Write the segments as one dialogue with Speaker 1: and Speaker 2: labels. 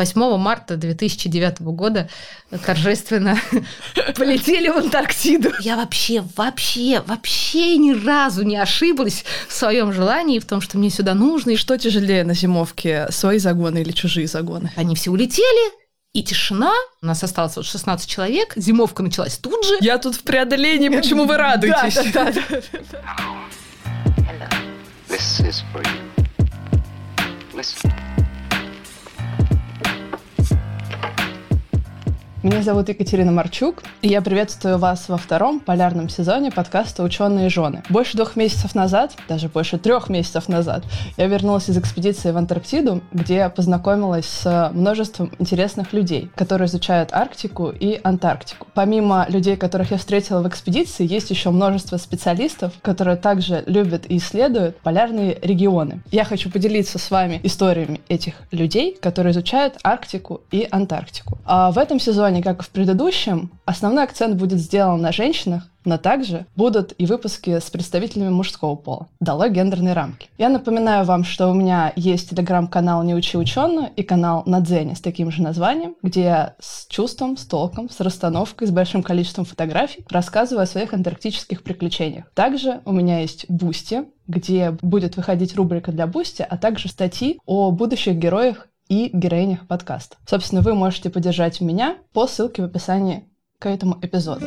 Speaker 1: 8 марта 2009 года торжественно полетели в Антарктиду. Я вообще, вообще, вообще ни разу не ошиблась в своем желании, в том, что мне сюда нужно.
Speaker 2: И что тяжелее на зимовке, свои загоны или чужие загоны?
Speaker 1: Они все улетели, и тишина. У нас осталось вот 16 человек. Зимовка началась тут же.
Speaker 2: Я тут в преодолении, почему вы радуетесь? Да, да, да. This is for you. Listen. Меня зовут Екатерина Марчук, и я приветствую вас во втором полярном сезоне подкаста «Ученые жены». Больше двух месяцев назад, даже больше трех месяцев назад, я вернулась из экспедиции в Антарктиду, где познакомилась с множеством интересных людей, которые изучают Арктику и Антарктику. Помимо людей, которых я встретила в экспедиции, есть еще множество специалистов, которые также любят и исследуют полярные регионы. Я хочу поделиться с вами историями этих людей, которые изучают Арктику и Антарктику. А в этом сезоне сезоне, как и в предыдущем, основной акцент будет сделан на женщинах, но также будут и выпуски с представителями мужского пола. Долой гендерные рамки. Я напоминаю вам, что у меня есть телеграм-канал «Не учи ученую» и канал на Дзене с таким же названием, где я с чувством, с толком, с расстановкой, с большим количеством фотографий рассказываю о своих антарктических приключениях. Также у меня есть Boosty, где будет выходить рубрика для Boosty, а также статьи о будущих героях и героинях подкаста. Собственно, вы можете поддержать меня по ссылке в описании к этому эпизоду.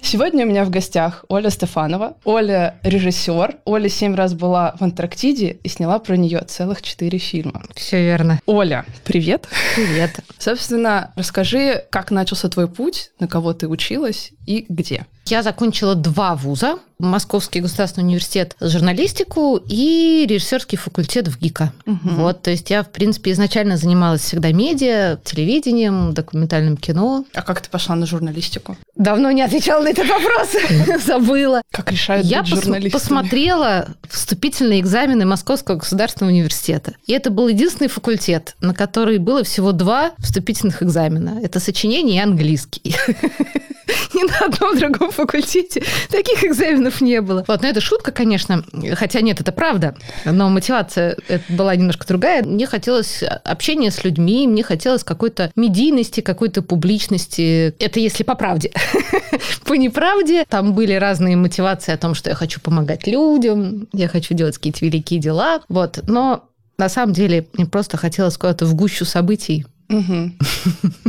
Speaker 2: Сегодня у меня в гостях Оля Стефанова. Оля режиссер. Оля семь раз была в Антарктиде и сняла про нее целых четыре фильма.
Speaker 1: Все верно.
Speaker 2: Оля, привет.
Speaker 1: Привет.
Speaker 2: Собственно, расскажи, как начался твой путь, на кого ты училась и где.
Speaker 1: Я закончила два вуза. Московский государственный университет журналистику и режиссерский факультет в ГИКа. Угу. Вот, то есть я, в принципе, изначально занималась всегда медиа, телевидением, документальным кино.
Speaker 2: А как ты пошла на журналистику?
Speaker 1: Давно не отвечала на этот вопрос, забыла.
Speaker 2: Как решают
Speaker 1: Я посмотрела вступительные экзамены Московского государственного университета. И это был единственный факультет, на который было всего два вступительных экзамена. Это сочинение и английский. Ни на одном другом факультете таких экзаменов не было. Вот, но это шутка, конечно. Хотя нет, это правда. Но мотивация была немножко другая. Мне хотелось общения с людьми, мне хотелось какой-то медийности, какой-то публичности. Это если по правде. По неправде там были разные мотивации о том, что я хочу помогать людям, я хочу делать какие-то великие дела. Вот. Но на самом деле мне просто хотелось куда-то в гущу событий
Speaker 2: Угу.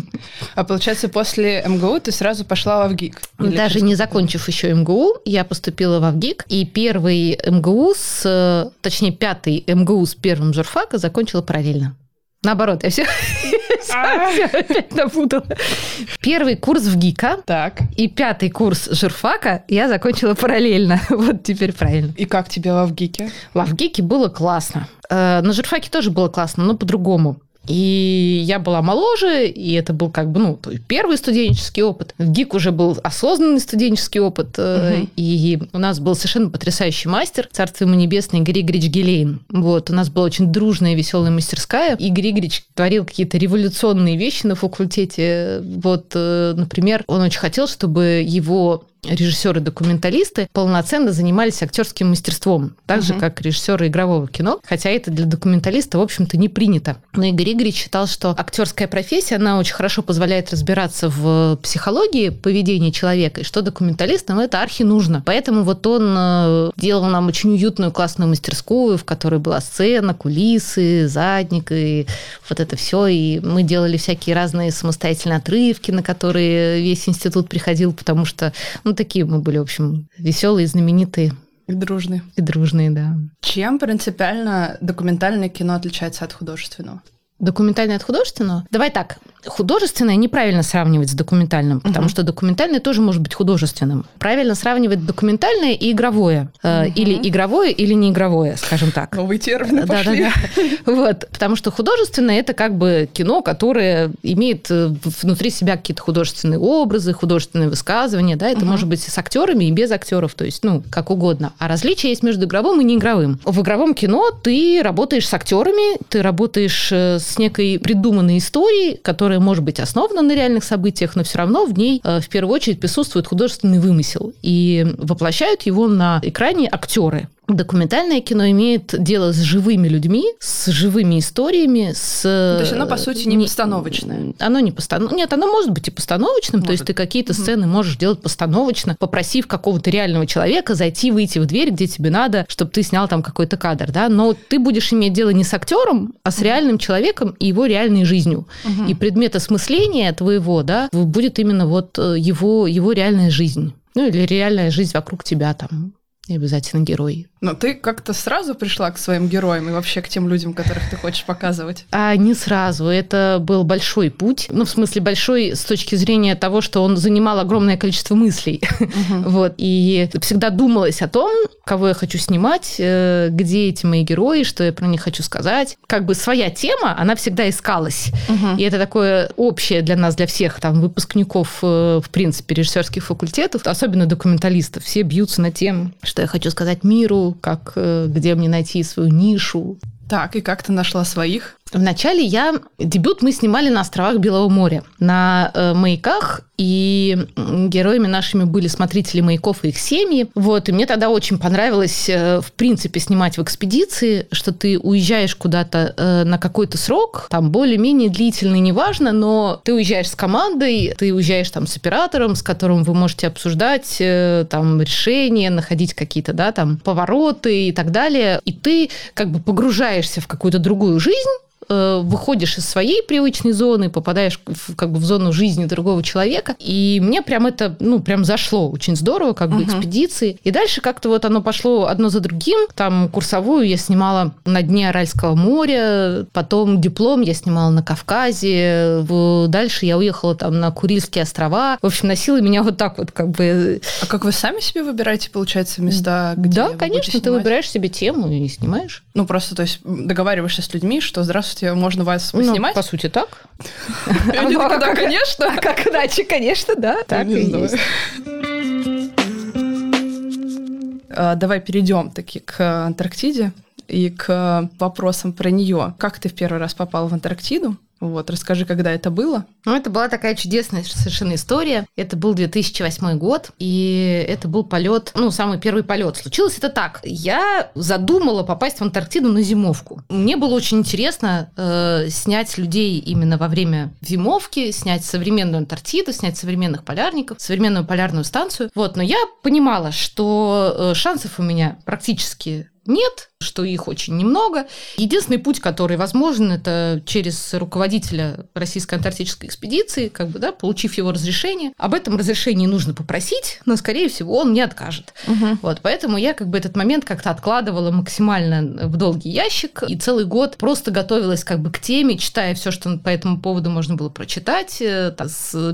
Speaker 2: А получается, после МГУ ты сразу пошла в ВГИК?
Speaker 1: Даже не закончив еще МГУ, я поступила в ВГИК, и первый МГУ, с, точнее, пятый МГУ с первым журфака закончила параллельно. Наоборот, я все, а. опять напутала. Первый курс в ГИКа
Speaker 2: так.
Speaker 1: и пятый курс журфака я закончила параллельно. Вот теперь правильно.
Speaker 2: И как тебе во ВГИКе?
Speaker 1: Во ВГИКе было классно. Э, на журфаке тоже было классно, но по-другому. И я была моложе, и это был как бы, ну, первый студенческий опыт. В ГИК уже был осознанный студенческий опыт, угу. и у нас был совершенно потрясающий мастер, царство ему небесное, Игорь Игоревич Гелейн. Вот, у нас была очень дружная, веселая мастерская. Игорь Игоревич творил какие-то революционные вещи на факультете. Вот, э, например, он очень хотел, чтобы его режиссеры-документалисты полноценно занимались актерским мастерством, так же, угу. как режиссеры игрового кино, хотя это для документалиста, в общем-то, не принято. Но Игорь Игоревич считал, что актерская профессия, она очень хорошо позволяет разбираться в психологии поведения человека, и что документалистам это архи нужно. Поэтому вот он э, делал нам очень уютную, классную мастерскую, в которой была сцена, кулисы, задник, и вот это все. И мы делали всякие разные самостоятельные отрывки, на которые весь институт приходил, потому что ну, такие мы были, в общем, веселые, знаменитые.
Speaker 2: И дружные.
Speaker 1: И дружные, да.
Speaker 2: Чем принципиально документальное кино отличается от художественного?
Speaker 1: Документальное от художественного? Давай так. Художественное неправильно сравнивать с документальным, потому угу. что документальное тоже может быть художественным. Правильно сравнивать документальное и игровое. Угу. Или игровое, или не игровое, скажем так.
Speaker 2: Новые термины пошли.
Speaker 1: Да, да, да. Вот. Потому что художественное – это как бы кино, которое имеет э, внутри себя какие-то художественные образы, художественные высказывания. Да? Это угу. может быть с актерами и без актеров, то есть, ну, как угодно. А различие есть между игровым и неигровым. В игровом кино ты работаешь с актерами, ты работаешь с с некой придуманной историей, которая может быть основана на реальных событиях, но все равно в ней э, в первую очередь присутствует художественный вымысел. И воплощают его на экране актеры. Документальное кино имеет дело с живыми людьми, с живыми историями, с...
Speaker 2: То есть оно, по сути, не, не постановочное?
Speaker 1: Оно не постановочное. Нет, оно может быть и постановочным, может. то есть ты какие-то угу. сцены можешь делать постановочно, попросив какого-то реального человека зайти, выйти в дверь, где тебе надо, чтобы ты снял там какой-то кадр, да, но ты будешь иметь дело не с актером, а с реальным человеком и его реальной жизнью. Угу. И предмет осмысления твоего, да, будет именно вот э, его, его реальная жизнь. Ну, или реальная жизнь вокруг тебя там. Не обязательно герой.
Speaker 2: Но ты как-то сразу пришла к своим героям и вообще к тем людям, которых ты хочешь показывать?
Speaker 1: А не сразу. Это был большой путь. Ну, в смысле, большой с точки зрения того, что он занимал огромное количество мыслей. Угу. вот. И всегда думалось о том, кого я хочу снимать, э, где эти мои герои, что я про них хочу сказать. Как бы своя тема, она всегда искалась. Угу. И это такое общее для нас, для всех там выпускников, э, в принципе, режиссерских факультетов, особенно документалистов. Все бьются на тем, что я хочу сказать миру, как э, где мне найти свою нишу.
Speaker 2: Так, и как ты нашла своих?
Speaker 1: Вначале я... Дебют мы снимали на островах Белого моря, на э, маяках, и героями нашими были смотрители маяков и их семьи. Вот, и мне тогда очень понравилось, э, в принципе, снимать в экспедиции, что ты уезжаешь куда-то э, на какой-то срок, там более-менее длительный, неважно, но ты уезжаешь с командой, ты уезжаешь там с оператором, с которым вы можете обсуждать э, там решения, находить какие-то, да, там повороты и так далее, и ты как бы погружаешься в какую-то другую жизнь, э, выходишь из своей привычной зоны, попадаешь в, как бы в зону жизни другого человека. И мне прям это, ну, прям зашло очень здорово, как бы uh-huh. экспедиции. И дальше как-то вот оно пошло одно за другим. Там курсовую я снимала на дне Аральского моря, потом диплом я снимала на Кавказе, дальше я уехала там на Курильские острова. В общем, носила меня вот так вот как бы...
Speaker 2: А как вы сами себе выбираете, получается, места, где
Speaker 1: Да, конечно, ты выбираешь себе тему и снимаешь.
Speaker 2: Ну, просто, то есть, договариваешься с людьми, что, здравствуйте, есть можно вас ну, снимать?
Speaker 1: по сути, так.
Speaker 2: Они такие, да, конечно.
Speaker 1: А как иначе, конечно, да. Так и есть.
Speaker 2: А, давай перейдем таки к Антарктиде и к вопросам про нее. Как ты в первый раз попал в Антарктиду? Вот, расскажи, когда это было.
Speaker 1: Ну, это была такая чудесная совершенно история. Это был 2008 год, и это был полет, ну, самый первый полет. Случилось это так. Я задумала попасть в Антарктиду на зимовку. Мне было очень интересно э, снять людей именно во время зимовки, снять современную Антарктиду, снять современных полярников, современную полярную станцию. Вот, но я понимала, что э, шансов у меня практически нет, что их очень немного. Единственный путь, который возможен, это через руководителя Российской антарктической экспедиции, как бы, да, получив его разрешение. Об этом разрешении нужно попросить, но, скорее всего, он не откажет. Угу. Вот, поэтому я как бы этот момент как-то откладывала максимально в долгий ящик и целый год просто готовилась как бы к теме, читая все, что по этому поводу можно было прочитать, э,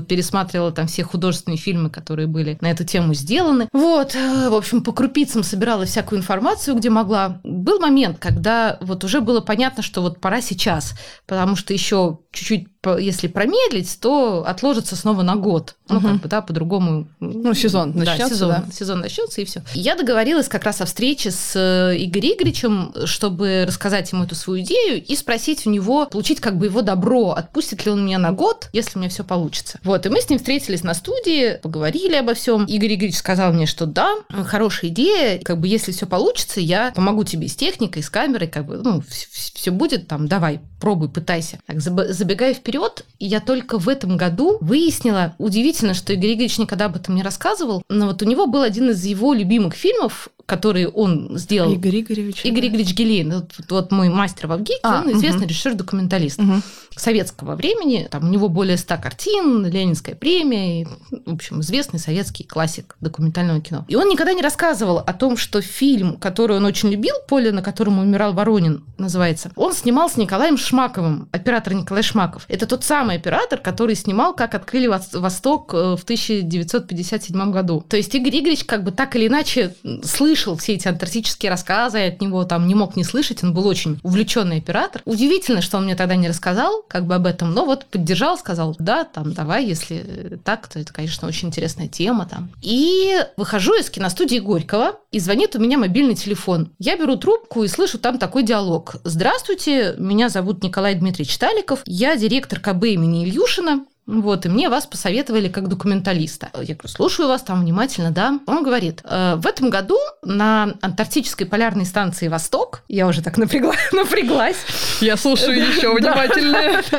Speaker 1: пересматривала там все художественные фильмы, которые были на эту тему сделаны. Вот, э, в общем, по крупицам собирала всякую информацию, где могла был момент, когда вот уже было понятно, что вот пора сейчас, потому что еще 就去去 если промедлить, то отложится снова на год. Ну, угу. как бы, да, по-другому.
Speaker 2: Ну, сезон начнется. Да,
Speaker 1: сезон, да. сезон начнется, и все. Я договорилась как раз о встрече с э, Игорем Игоревичем, чтобы рассказать ему эту свою идею и спросить у него, получить как бы его добро, отпустит ли он меня на год, если у меня все получится. Вот, и мы с ним встретились на студии, поговорили обо всем. Игорь Игоревич сказал мне, что да, хорошая идея, как бы если все получится, я помогу тебе с техникой, с камерой, как бы, ну, все будет там, давай, пробуй, пытайся. Так, забегая вперед, вперед, я только в этом году выяснила, удивительно, что Игорь Игоревич никогда об этом не рассказывал, но вот у него был один из его любимых фильмов, который он сделал.
Speaker 2: Игорь Игоревич.
Speaker 1: Игорь Игоревич Гелейн, вот, вот мой мастер в Авгике, а, он известный угу. режиссер-документалист угу. советского времени. Там у него более ста картин, Ленинская премия, и, в общем, известный советский классик документального кино. И он никогда не рассказывал о том, что фильм, который он очень любил, «Поле, на котором умирал Воронин», называется, он снимал с Николаем Шмаковым, оператор Николай Шмаков. Это тот самый оператор, который снимал «Как открыли Восток» э, в 1957 году. То есть Игорь Игоревич как бы так или иначе слышал слышал все эти антарктические рассказы, от него там не мог не слышать, он был очень увлеченный оператор. Удивительно, что он мне тогда не рассказал как бы об этом, но вот поддержал, сказал, да, там, давай, если так, то это, конечно, очень интересная тема там. И выхожу из киностудии Горького, и звонит у меня мобильный телефон. Я беру трубку и слышу там такой диалог. Здравствуйте, меня зовут Николай Дмитриевич Таликов, я директор КБ имени Ильюшина, вот, и мне вас посоветовали как документалиста. Я говорю, слушаю вас там внимательно, да. Он говорит, э, в этом году на антарктической полярной станции «Восток», я уже так напрягла, напряглась.
Speaker 2: Я слушаю еще внимательно.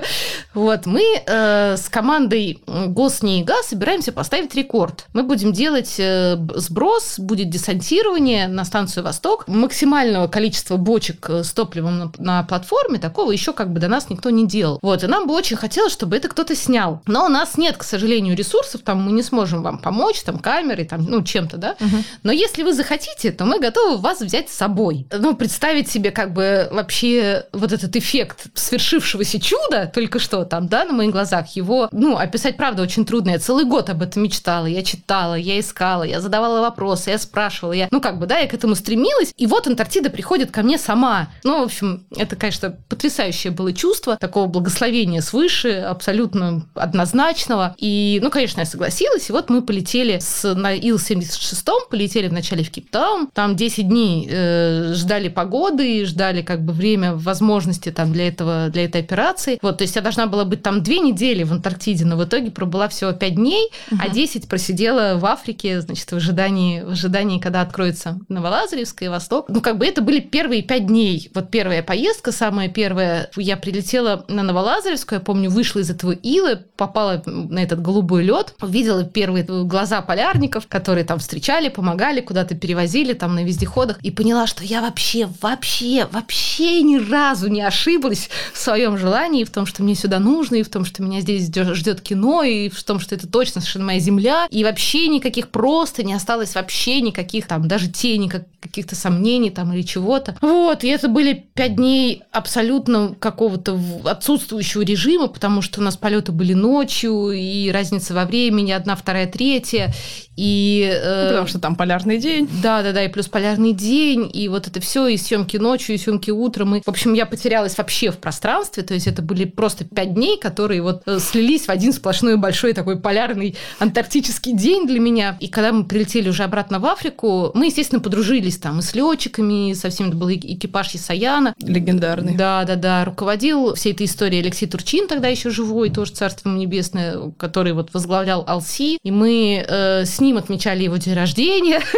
Speaker 1: Вот, мы э, с командой ГОСНИИГА собираемся поставить рекорд. Мы будем делать э, сброс, будет десантирование на станцию «Восток». Максимального количества бочек с топливом на платформе, такого еще как бы до нас никто не делал. Вот, и нам бы очень хотелось, чтобы это кто-то снял. Но у нас нет, к сожалению, ресурсов, там мы не сможем вам помочь, там камеры, там, ну, чем-то, да. Угу. Но если вы захотите, то мы готовы вас взять с собой. Ну, представить себе как бы вообще вот этот эффект свершившегося чуда только что там, да, на моих глазах, его, ну, описать, правда, очень трудно. Я целый год об этом мечтала, я читала, я искала, я задавала вопросы, я спрашивала, я, ну, как бы, да, я к этому стремилась, и вот Антарктида приходит ко мне сама. Ну, в общем, это, конечно, потрясающее было чувство, такого благословения свыше, абсолютно однозначного. И, ну, конечно, я согласилась. И вот мы полетели с, на Ил-76, полетели вначале в Кейптаун. Там 10 дней э, ждали погоды, ждали как бы время возможности там для этого, для этой операции. Вот, то есть я должна была быть там две недели в Антарктиде, но в итоге пробыла всего 5 дней, угу. а 10 просидела в Африке, значит, в ожидании, в ожидании, когда откроется Новолазаревская и Восток. Ну, как бы это были первые 5 дней. Вот первая поездка, самая первая. Я прилетела на Новолазаревскую, я помню, вышла из этого Ила, попала на этот голубой лед, увидела первые глаза полярников, которые там встречали, помогали, куда-то перевозили там на вездеходах, и поняла, что я вообще, вообще, вообще ни разу не ошиблась в своем желании, в том, что мне сюда нужно, и в том, что меня здесь ждет кино, и в том, что это точно совершенно моя земля, и вообще никаких просто не осталось вообще никаких там даже тени каких-то сомнений там или чего-то. Вот, и это были пять дней абсолютно какого-то отсутствующего режима, потому что у нас полеты были ночью, и разница во времени одна, вторая, третья. И,
Speaker 2: э, Потому что там полярный день.
Speaker 1: Да, да, да, и плюс полярный день, и вот это все, и съемки ночью, и съемки утром. И, в общем, я потерялась вообще в пространстве. То есть это были просто пять дней, которые вот э, слились в один сплошной большой такой полярный антарктический день для меня. И когда мы прилетели уже обратно в Африку, мы, естественно, подружились там и с летчиками, со всеми это был экипаж Исаяна.
Speaker 2: Легендарный.
Speaker 1: Да, да, да. Руководил всей этой историей Алексей Турчин, тогда еще живой, тоже царство небесное, который вот возглавлял Алси. И мы э, с ним отмечали его день рождения.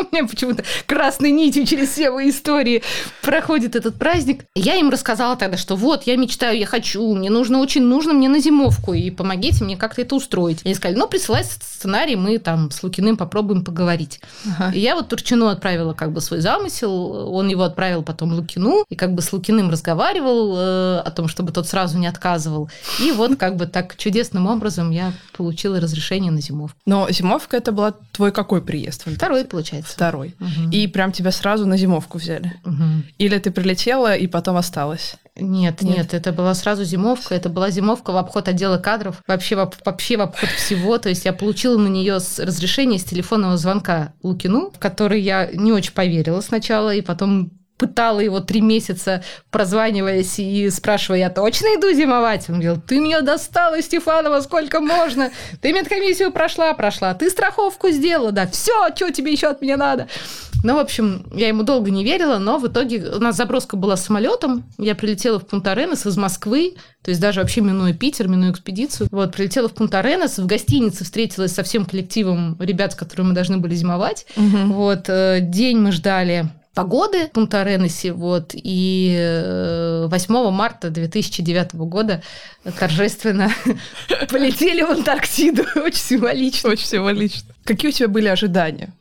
Speaker 1: У меня почему-то красной нитью через все мои истории проходит этот праздник. Я им рассказала тогда, что вот, я мечтаю, я хочу, мне нужно, очень нужно мне на зимовку, и помогите мне как-то это устроить. Они сказали, ну, присылай сценарий, мы там с Лукиным попробуем поговорить. Ага. И я вот Турчину отправила как бы свой замысел, он его отправил потом Лукину, и как бы с Лукиным разговаривал э, о том, чтобы тот сразу не отказывал. И вот как бы так чудесным образом я получила разрешение на зимовку.
Speaker 2: Но зимовка это был твой какой приезд?
Speaker 1: Второй, получается.
Speaker 2: Второй. Угу. И прям тебя сразу на зимовку взяли? Угу. Или ты прилетела и потом осталась?
Speaker 1: Нет, нет, нет, это была сразу зимовка. Это была зимовка в обход отдела кадров, вообще в, вообще в обход всего. То есть я получила на нее разрешение с телефонного звонка Лукину, в который я не очень поверила сначала, и потом пытала его три месяца, прозваниваясь и спрашивая, я точно иду зимовать? Он говорил, ты меня достала, Стефанова, сколько можно? Ты медкомиссию прошла, прошла, ты страховку сделала, да, все, что тебе еще от меня надо? Ну, в общем, я ему долго не верила, но в итоге у нас заброска была самолетом. Я прилетела в Пунта-Аренес из Москвы, то есть даже вообще минуя Питер, минуя экспедицию. Вот, прилетела в Пунта-Аренес, в гостинице встретилась со всем коллективом ребят, с которыми мы должны были зимовать. Угу. Вот, э, день мы ждали погоды в Пунта-Аренесе, вот, и 8 э, марта 2009 года торжественно полетели в Антарктиду. Очень символично.
Speaker 2: Очень символично. Какие у тебя были ожидания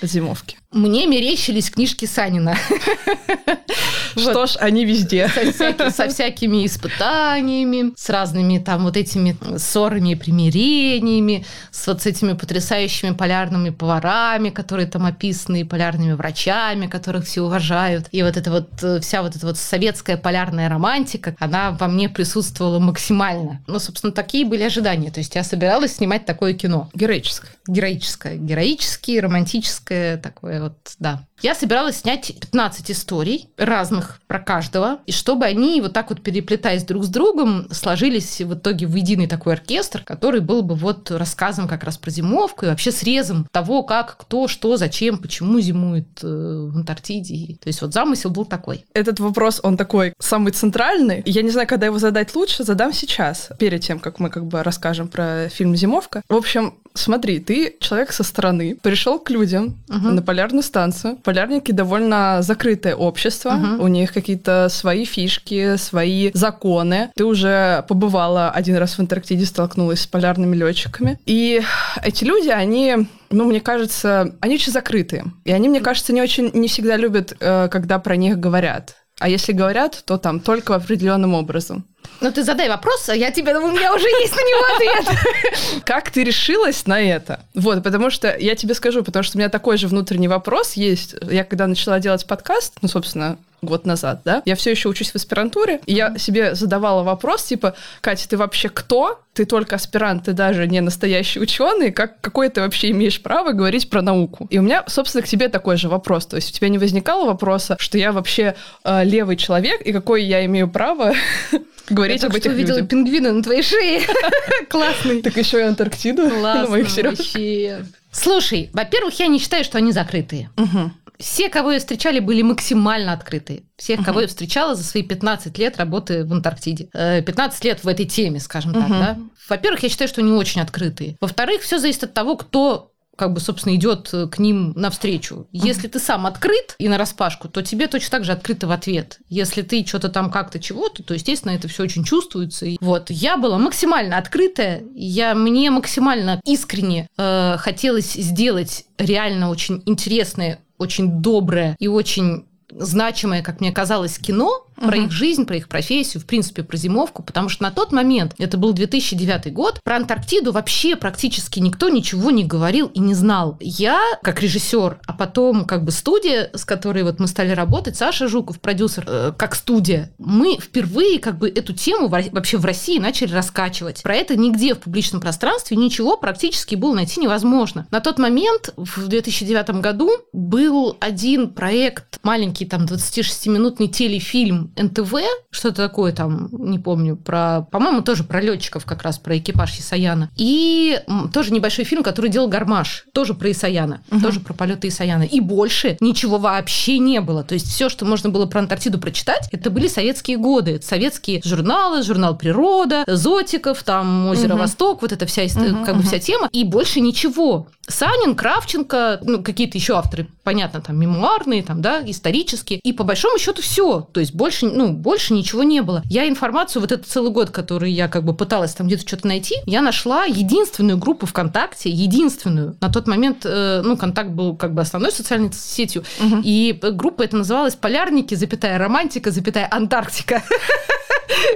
Speaker 2: зимовки?
Speaker 1: Мне мерещились книжки Санина.
Speaker 2: Что ж, они везде.
Speaker 1: Со всякими испытаниями, с разными там вот этими ссорами и примирениями, с вот этими потрясающими полярными поварами, которые там описаны, и полярными врачами, которых все уважают. И вот эта вот э, вся вот эта вот советская полярная романтика, она во мне присутствовала максимально. Ну, собственно, такие были ожидания. То есть я собиралась снимать такое кино.
Speaker 2: Героическое.
Speaker 1: Героическое. Героическое, романтическое такое вот, да. Я собиралась снять 15 историй разных про каждого, и чтобы они вот так вот переплетаясь друг с другом, сложились в итоге в единый такой оркестр, который был бы вот рассказом как раз про зимовку и вообще срезом того, как, кто, что, зачем, почему зимует э, в Антарктиде. То есть вот замысел был такой.
Speaker 2: Этот вопрос, он такой самый центральный. Я не знаю, когда его задать лучше, задам сейчас, перед тем, как мы как бы расскажем про фильм «Зимовка». В общем, смотри, ты человек со стороны, пришел к людям угу. на полярную станцию. Полярники довольно закрытое общество, угу. у них какие-то свои фишки, свои законы. Ты уже побывала один раз в Антарктиде, столкнулась с полярными летчиками. И эти люди, они ну, мне кажется, они очень закрытые. И они, мне кажется, не очень, не всегда любят, э, когда про них говорят. А если говорят, то там только определенным образом.
Speaker 1: Ну, ты задай вопрос, а я тебе, у меня уже есть на него ответ.
Speaker 2: Как ты решилась на это? Вот, потому что я тебе скажу, потому что у меня такой же внутренний вопрос есть. Я когда начала делать подкаст, ну, собственно, год назад, да, я все еще учусь в аспирантуре, и я себе задавала вопрос, типа, Катя, ты вообще кто? Ты только аспирант, ты даже не настоящий ученый, как, какое ты вообще имеешь право говорить про науку? И у меня, собственно, к тебе такой же вопрос. То есть у тебя не возникало вопроса, что я вообще э, левый человек, и какое я имею право говорить я об этих
Speaker 1: людях. Я видела пингвина на твоей шее. Классный.
Speaker 2: Так еще и Антарктиду на моих сережках.
Speaker 1: Слушай, во-первых, я не считаю, что они закрытые. Угу все, кого я встречали, были максимально открытые. Всех, кого я встречала за свои 15 лет работы в Антарктиде. 15 э, лет в этой теме, скажем так, да. Во-первых, я считаю, что они очень открытые. Во-вторых, все зависит от того, кто как бы, собственно, идет к ним навстречу. Если ты сам открыт и на распашку, то тебе точно так же открыто в ответ. Если ты что-то там как-то чего-то, то, естественно, это все очень чувствуется. И вот я была максимально открытая, я мне максимально искренне э, хотелось сделать реально очень интересное очень доброе и очень значимое, как мне казалось, кино, угу. про их жизнь, про их профессию, в принципе, про зимовку, потому что на тот момент, это был 2009 год, про Антарктиду вообще практически никто ничего не говорил и не знал. Я, как режиссер, а потом как бы студия, с которой вот мы стали работать, Саша Жуков, продюсер, э, как студия, мы впервые как бы эту тему вообще в России начали раскачивать. Про это нигде в публичном пространстве ничего практически было найти невозможно. На тот момент, в 2009 году, был один проект, маленький там 26-минутный телефильм НТВ, что-то такое там, не помню, про, по-моему, тоже про летчиков как раз, про экипаж Исаяна. И тоже небольшой фильм, который делал Гармаш, тоже про Исаяна, угу. тоже про полеты Исаяна. И больше ничего вообще не было. То есть все, что можно было про Антарктиду прочитать, это были советские годы. Это советские журналы, журнал «Природа», Зотиков, там «Озеро угу. Восток», вот эта вся, угу, как бы вся тема. И больше ничего. Санин, Кравченко, ну, какие-то еще авторы, понятно, там, мемуарные, там, да, исторические. И по большому счету все. То есть больше, ну, больше ничего не было. Я информацию, вот этот целый год, который я как бы пыталась там где-то что-то найти, я нашла единственную группу ВКонтакте, единственную. На тот момент, э, ну, Контакт был как бы основной социальной сетью. Угу. И группа это называлась «Полярники, запятая романтика, запятая Антарктика».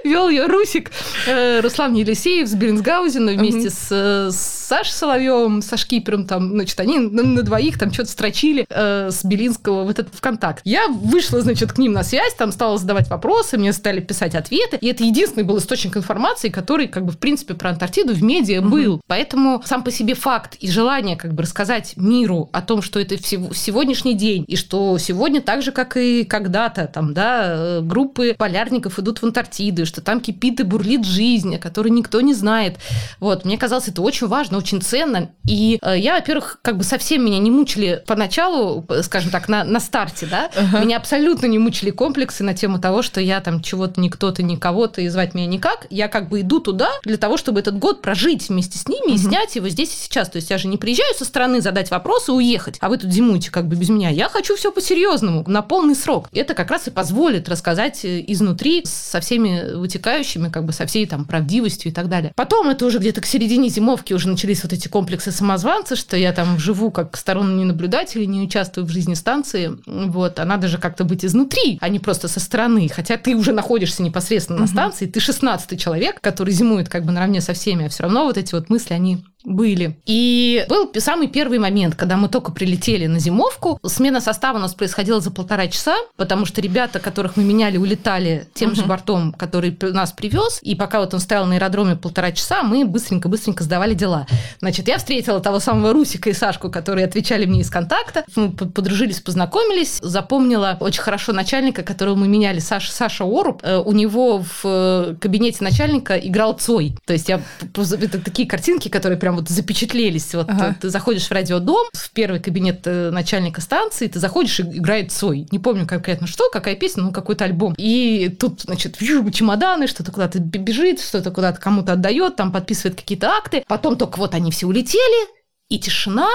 Speaker 1: Вел ее Русик э, Руслан Елисеев с Бернсгаузеном вместе с, э, Сашей Соловьевым, со Шкипером, там, значит, они на, двоих там что-то строчили э, с Белинского вот этот ВКонтакт. Я вышла, значит, к ним на связь, там стала задавать вопросы, мне стали писать ответы, и это единственный был источник информации, который, как бы, в принципе, про Антарктиду в медиа был. Поэтому сам по себе факт и желание, как бы, рассказать миру о том, что это сегодняшний день, и что сегодня так же, как и когда-то, там, да, группы полярников идут в Антарктиду, Антарктиды, что там кипит и бурлит жизнь, о которой никто не знает. Вот, мне казалось, это очень важно, очень ценно. И э, я, во-первых, как бы совсем меня не мучили поначалу, скажем так, на, на старте, да, uh-huh. меня абсолютно не мучили комплексы на тему того, что я там чего-то, не кто-то, не кого-то, и звать меня никак. Я как бы иду туда для того, чтобы этот год прожить вместе с ними uh-huh. и снять его здесь и сейчас. То есть я же не приезжаю со стороны задать вопросы и уехать, а вы тут зимуете как бы без меня. Я хочу все по-серьезному, на полный срок. Это как раз и позволит рассказать э, изнутри со всеми вытекающими, как бы со всей там правдивостью и так далее. Потом это уже где-то к середине зимовки уже начались вот эти комплексы самозванца, что я там живу как сторонний наблюдатель и не участвую в жизни станции. Вот, а надо же как-то быть изнутри, а не просто со стороны. Хотя ты уже находишься непосредственно угу. на станции, ты 16 человек, который зимует как бы наравне со всеми, а все равно вот эти вот мысли, они были. И был самый первый момент, когда мы только прилетели на зимовку. Смена состава у нас происходила за полтора часа, потому что ребята, которых мы меняли, улетали тем uh-huh. же бортом, который нас привез. И пока вот он стоял на аэродроме полтора часа, мы быстренько-быстренько сдавали дела. Значит, я встретила того самого Русика и Сашку, которые отвечали мне из контакта. Мы подружились, познакомились. Запомнила очень хорошо начальника, которого мы меняли, Саша, Саша Оруб. Э, у него в э, кабинете начальника играл Цой. То есть я это такие картинки, которые прям вот запечатлелись. Вот ага. ты заходишь в радиодом, в первый кабинет э, начальника станции, ты заходишь и играет Цой. Не помню конкретно что, какая песня, ну какой-то альбом. И тут, значит, чемоданы, что-то куда-то бежит, что-то куда-то кому-то отдает, там подписывает какие-то акты. Потом только вот они все улетели, и тишина,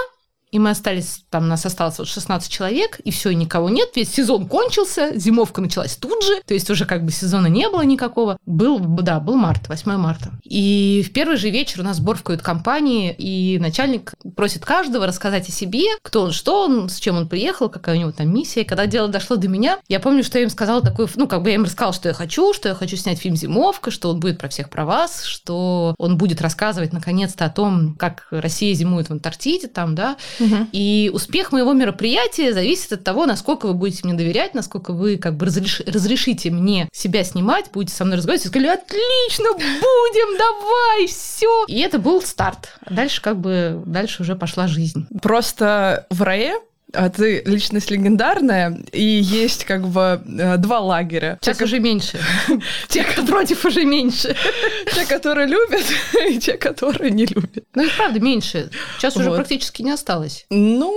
Speaker 1: и мы остались, там нас осталось вот 16 человек, и все, и никого нет. Весь сезон кончился, зимовка началась тут же, то есть уже как бы сезона не было никакого. Был, да, был март, 8 марта. И в первый же вечер у нас сбор в кают-компании, и начальник просит каждого рассказать о себе, кто он, что он, с чем он приехал, какая у него там миссия. И когда дело дошло до меня, я помню, что я им сказала такой, ну, как бы я им рассказала, что я хочу, что я хочу снять фильм «Зимовка», что он будет про всех про вас, что он будет рассказывать наконец-то о том, как Россия зимует в Антарктиде, там, да, Угу. И успех моего мероприятия зависит от того, насколько вы будете мне доверять, насколько вы как бы разреш... разрешите мне себя снимать, будете со мной разговаривать, и сказали, отлично, будем, давай, все. И это был старт. дальше как бы, дальше уже пошла жизнь.
Speaker 2: Просто в РАЭ а ты личность легендарная, и есть как бы э, два лагеря.
Speaker 1: Сейчас те, уже меньше. Те, кто против, уже меньше.
Speaker 2: Те, которые любят, и те, которые не любят.
Speaker 1: Ну, и правда, меньше. Сейчас уже практически не осталось.
Speaker 2: Ну...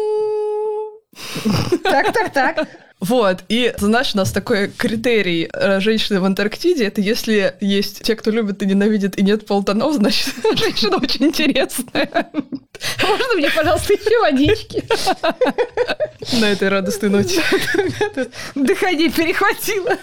Speaker 1: Так, так, так.
Speaker 2: Вот, и знаешь, у нас такой критерий э, женщины в Антарктиде, это если есть те, кто любит и ненавидит, и нет полтонов, значит, женщина очень интересная.
Speaker 1: Можно мне, пожалуйста, еще водички?
Speaker 2: На этой радостной ноте.
Speaker 1: Дыхание перехватило.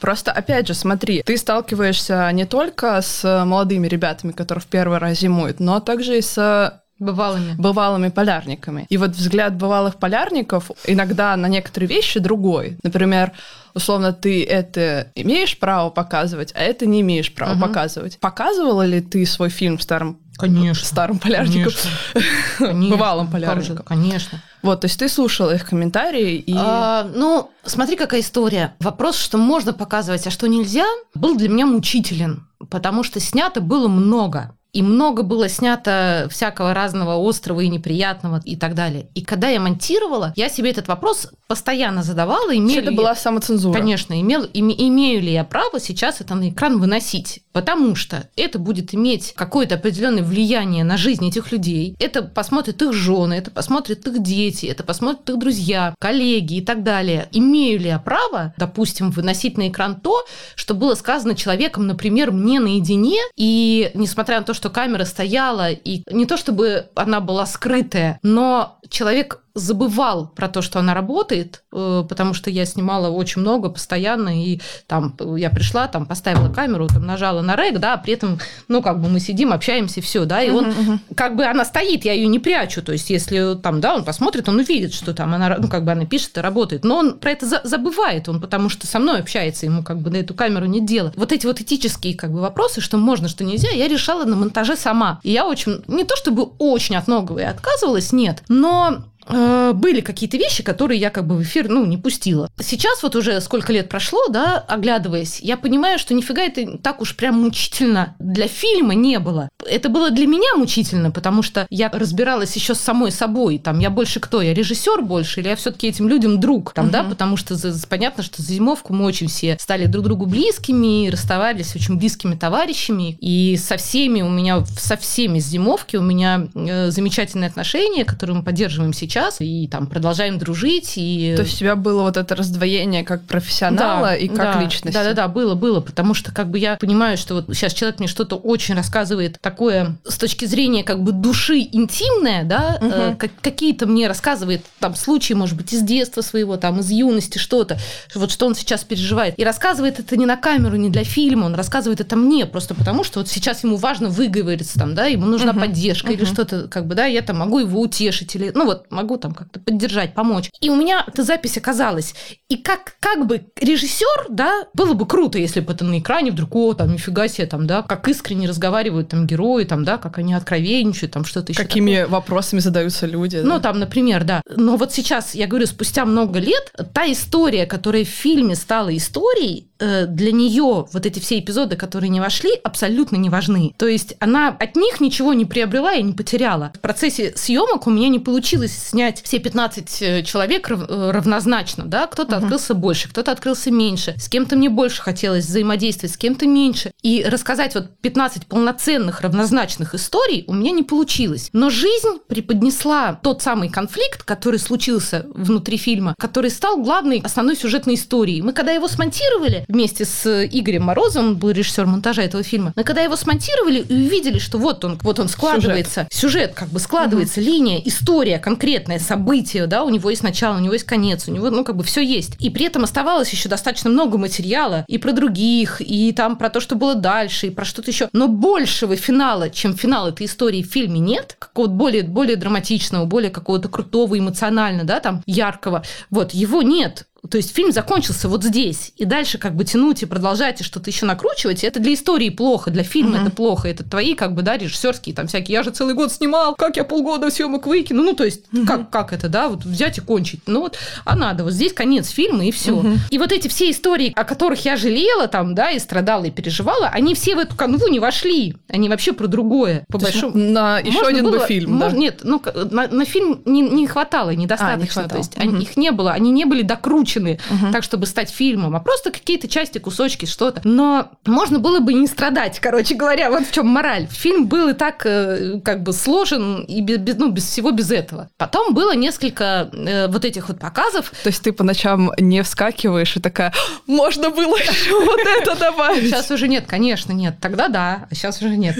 Speaker 2: Просто, опять же, смотри, ты сталкиваешься не только с молодыми ребятами, которые в первый раз зимуют, но также и с
Speaker 1: Бывалыми.
Speaker 2: Бывалыми полярниками. И вот взгляд бывалых полярников иногда на некоторые вещи другой. Например, условно, ты это имеешь право показывать, а это не имеешь права угу. показывать. Показывала ли ты свой фильм старым
Speaker 1: Конечно.
Speaker 2: Старым полярником.
Speaker 1: Конечно.
Speaker 2: Бывалым полярником.
Speaker 1: Конечно.
Speaker 2: Вот, то есть ты слушала их комментарии и...
Speaker 1: А, ну, смотри, какая история. Вопрос, что можно показывать, а что нельзя, был для меня мучителен, потому что снято было много. И много было снято всякого разного острого и неприятного и так далее. И когда я монтировала, я себе этот вопрос постоянно задавала.
Speaker 2: Имею это я... была самоцензура.
Speaker 1: Конечно, имел, име, имею ли я право сейчас это на экран выносить. Потому что это будет иметь какое-то определенное влияние на жизнь этих людей. Это посмотрят их жены, это посмотрят их дети, это посмотрят их друзья, коллеги и так далее. Имею ли я право, допустим, выносить на экран то, что было сказано человеком, например, мне наедине, и несмотря на то, что что камера стояла, и не то чтобы она была скрытая, но человек забывал про то, что она работает, э, потому что я снимала очень много постоянно, и там я пришла, там поставила камеру, там нажала на рек, да, при этом, ну, как бы мы сидим, общаемся, все, да, и он, uh-huh, uh-huh. как бы она стоит, я ее не прячу, то есть если там, да, он посмотрит, он увидит, что там она, ну, как бы она пишет и работает, но он про это за- забывает, он потому что со мной общается, ему как бы на эту камеру не дело. Вот эти вот этические как бы вопросы, что можно, что нельзя, я решала на монтаже сама. И я очень, не то чтобы очень от многого и отказывалась, нет, но были какие-то вещи, которые я как бы в эфир, ну, не пустила. Сейчас вот уже сколько лет прошло, да, оглядываясь, я понимаю, что нифига это так уж прям мучительно для фильма не было. Это было для меня мучительно, потому что я разбиралась еще с самой собой. Там я больше кто? Я режиссер больше или я все-таки этим людям друг? Там, угу. да, потому что за, понятно, что за зимовку мы очень все стали друг другу близкими, расставались очень близкими товарищами. И со всеми у меня, со всеми с зимовки у меня э, замечательные отношения, которые мы поддерживаем сейчас сейчас, и там продолжаем дружить. И...
Speaker 2: То есть у тебя было вот это раздвоение как профессионала да, и как
Speaker 1: да,
Speaker 2: личности?
Speaker 1: Да-да-да, было, было, потому что как бы я понимаю, что вот сейчас человек мне что-то очень рассказывает такое с точки зрения как бы души интимное, да, угу. э, как, какие-то мне рассказывает там случаи, может быть, из детства своего, там, из юности что-то, вот что он сейчас переживает. И рассказывает это не на камеру, не для фильма, он рассказывает это мне, просто потому что вот сейчас ему важно выговориться там, да, ему нужна угу. поддержка угу. или что-то, как бы, да, я там могу его утешить или, ну вот, могу там как-то поддержать, помочь. И у меня эта запись оказалась. И как, как бы режиссер, да, было бы круто, если бы это на экране вдруг, о, там, нифига себе, там, да, как искренне разговаривают там герои, там, да, как они откровенничают, там, что-то еще
Speaker 2: Какими такое. вопросами задаются люди.
Speaker 1: Ну, да? там, например, да. Но вот сейчас, я говорю, спустя много лет, та история, которая в фильме стала историей, э, для нее вот эти все эпизоды, которые не вошли, абсолютно не важны. То есть она от них ничего не приобрела и не потеряла. В процессе съемок у меня не получилось снять все 15 э, человек э, равнозначно, да, кто-то угу. открылся больше, кто-то открылся меньше, с кем-то мне больше хотелось взаимодействовать, с кем-то меньше. И рассказать вот 15 полноценных равнозначных историй у меня не получилось. Но жизнь преподнесла тот самый конфликт, который случился внутри фильма, который стал главной основной сюжетной историей. Мы когда его смонтировали вместе с Игорем Морозовым, он был режиссер монтажа этого фильма, мы когда его смонтировали и увидели, что вот он, вот он складывается, сюжет, сюжет как бы складывается, угу. линия, история конкретное, событие, да, у него есть начало, у него есть конец, у него, ну, как бы все есть. И при этом оставалось еще достаточно много материала и про других, и там про то, что было дальше, и про что-то еще. Но большего финала, чем финал этой истории в фильме нет, какого-то более, более драматичного, более какого-то крутого, эмоционально, да, там, яркого. Вот, его нет. То есть фильм закончился вот здесь, и дальше как бы тянуть и продолжать и что-то еще накручивать, это для истории плохо, для фильма угу. это плохо, это твои как бы, да, режиссерские там всякие, я же целый год снимал, как я полгода съемок выкину, ну, то есть угу. как, как это, да, вот взять и кончить, ну вот, а надо, вот здесь конец фильма и все. Угу. И вот эти все истории, о которых я жалела там, да, и страдала, и переживала, они все в эту канву не вошли, они вообще про другое, по большому.
Speaker 2: На еще Можно один было, бы фильм,
Speaker 1: можно, да? Нет, ну, на, на фильм не, не хватало, недостаточно, а, не хватало. то есть угу. их не было, они не были докручены озвучены угу. так, чтобы стать фильмом, а просто какие-то части, кусочки, что-то. Но можно было бы не страдать, короче говоря, вот в чем мораль. Фильм был и так э, как бы сложен и без, ну, без всего без этого. Потом было несколько э, вот этих вот показов.
Speaker 2: То есть ты по ночам не вскакиваешь и такая, можно было еще вот это добавить?
Speaker 1: Сейчас уже нет, конечно, нет. Тогда да, а сейчас уже нет.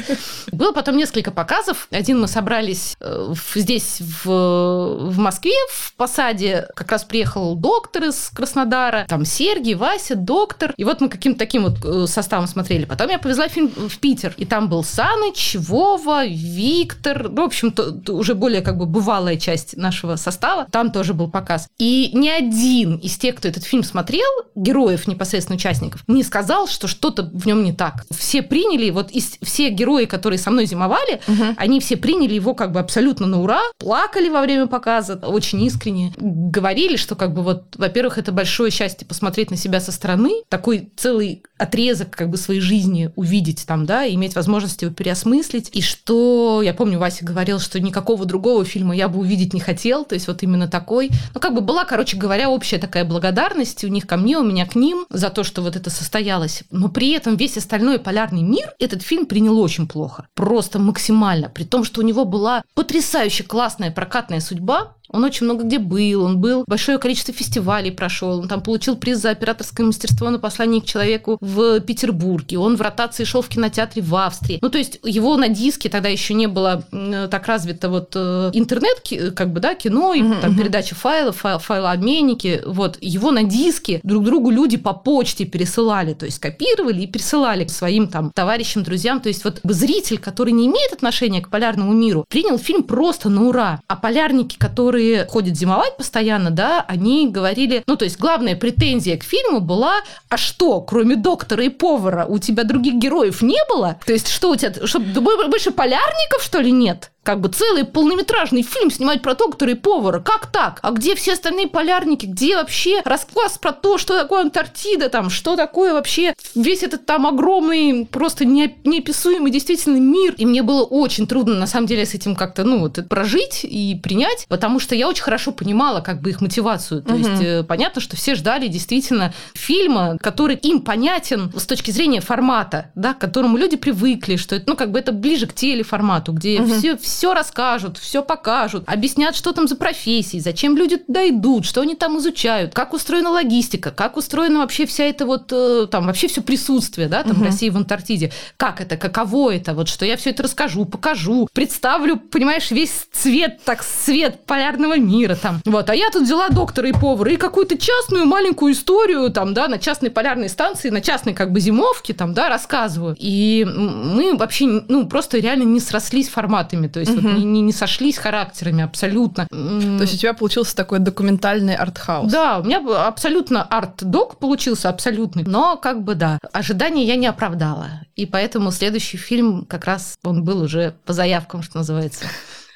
Speaker 1: Было потом несколько показов. Один мы собрались э, здесь в, в Москве, в Посаде. Как раз приехал доктор из Краснодара, там Сергей, Вася, доктор. И вот мы каким-то таким вот э, составом смотрели. Потом я повезла фильм в Питер, и там был Саныч, Вова, Виктор, ну, в общем, то, уже более как бы бывалая часть нашего состава. Там тоже был показ. И ни один из тех, кто этот фильм смотрел, героев, непосредственно участников, не сказал, что что-то в нем не так. Все приняли, вот из, все герои, которые со мной зимовали, угу. они все приняли его как бы абсолютно на ура, плакали во время показа, очень искренне, говорили, что как бы вот, во-первых, во-первых, это большое счастье посмотреть на себя со стороны, такой целый отрезок как бы своей жизни увидеть там, да, и иметь возможность его переосмыслить. И что, я помню, Вася говорил, что никакого другого фильма я бы увидеть не хотел, то есть вот именно такой. Ну, как бы была, короче говоря, общая такая благодарность у них ко мне, у меня к ним за то, что вот это состоялось. Но при этом весь остальной полярный мир этот фильм принял очень плохо. Просто максимально. При том, что у него была потрясающе классная прокатная судьба, он очень много где был, он был большое количество фестивалей прошел, он там получил приз за операторское мастерство на послание к человеку в Петербурге, он в ротации шел в кинотеатре в Австрии. Ну, то есть его на диске тогда еще не было так развито вот э, интернет, как бы, да, кино, и uh-huh, там uh-huh. передача файлов, файл, файлообменники, вот, его на диске друг другу люди по почте пересылали, то есть копировали и пересылали своим там товарищам, друзьям, то есть вот зритель, который не имеет отношения к полярному миру, принял фильм просто на ура, а полярники, которые которые ходят зимовать постоянно, да, они говорили, ну, то есть главная претензия к фильму была, а что, кроме доктора и повара, у тебя других героев не было? То есть что у тебя, что, больше полярников, что ли, нет? Как бы целый полнометражный фильм снимать про доктора и повара. Как так? А где все остальные полярники? Где вообще рассказ про то, что такое Антарктида, там, что такое вообще весь этот там огромный, просто не, неописуемый действительно мир? И мне было очень трудно, на самом деле, с этим как-то, ну, вот, прожить и принять, потому что я очень хорошо понимала, как бы, их мотивацию. То угу. есть, э, понятно, что все ждали действительно фильма, который им понятен с точки зрения формата, да, к которому люди привыкли, что это, ну, как бы, это ближе к телеформату, где угу. все, все расскажут, все покажут, объяснят, что там за профессии, зачем люди туда идут, что они там изучают, как устроена логистика, как устроена вообще вся эта вот, э, там, вообще все присутствие, да, там, угу. в России, в Антарктиде. Как это, каково это, вот, что я все это расскажу, покажу, представлю, понимаешь, весь цвет, так, свет полярного мира там. Вот, а я тут взяла доктора и повара и какую-то частную маленькую историю, там, да, на частной полярной станции, на частной, как бы, зимовке, там, да, рассказываю. И мы вообще, ну, просто реально не срослись форматами. То есть угу. вот не, не, не сошлись характерами абсолютно.
Speaker 2: То есть у тебя получился такой документальный артхаус?
Speaker 1: Да, у меня абсолютно арт-док получился абсолютный, но как бы да, ожидания я не оправдала. И поэтому следующий фильм как раз он был уже по заявкам, что называется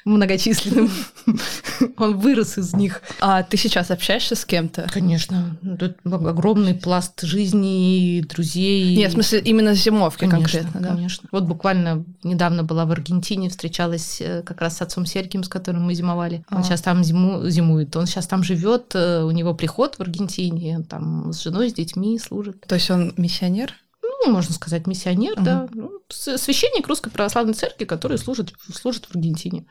Speaker 1: многочисленным. Он вырос из них.
Speaker 2: А ты сейчас общаешься с кем-то?
Speaker 1: Конечно. Тут огромный пласт жизни друзей.
Speaker 2: Нет, в смысле, именно зимовки
Speaker 1: конечно,
Speaker 2: конкретно,
Speaker 1: да? Конечно. Вот буквально недавно была в Аргентине, встречалась э, как раз с отцом Сергием, с которым мы зимовали. Он а. сейчас там зиму, зимует. Он сейчас там живет, э, у него приход в Аргентине, там с женой, с детьми служит.
Speaker 2: То есть он миссионер?
Speaker 1: Ну, можно сказать, миссионер, угу. да, ну, священник Русской Православной Церкви, который служит, служит в Аргентине.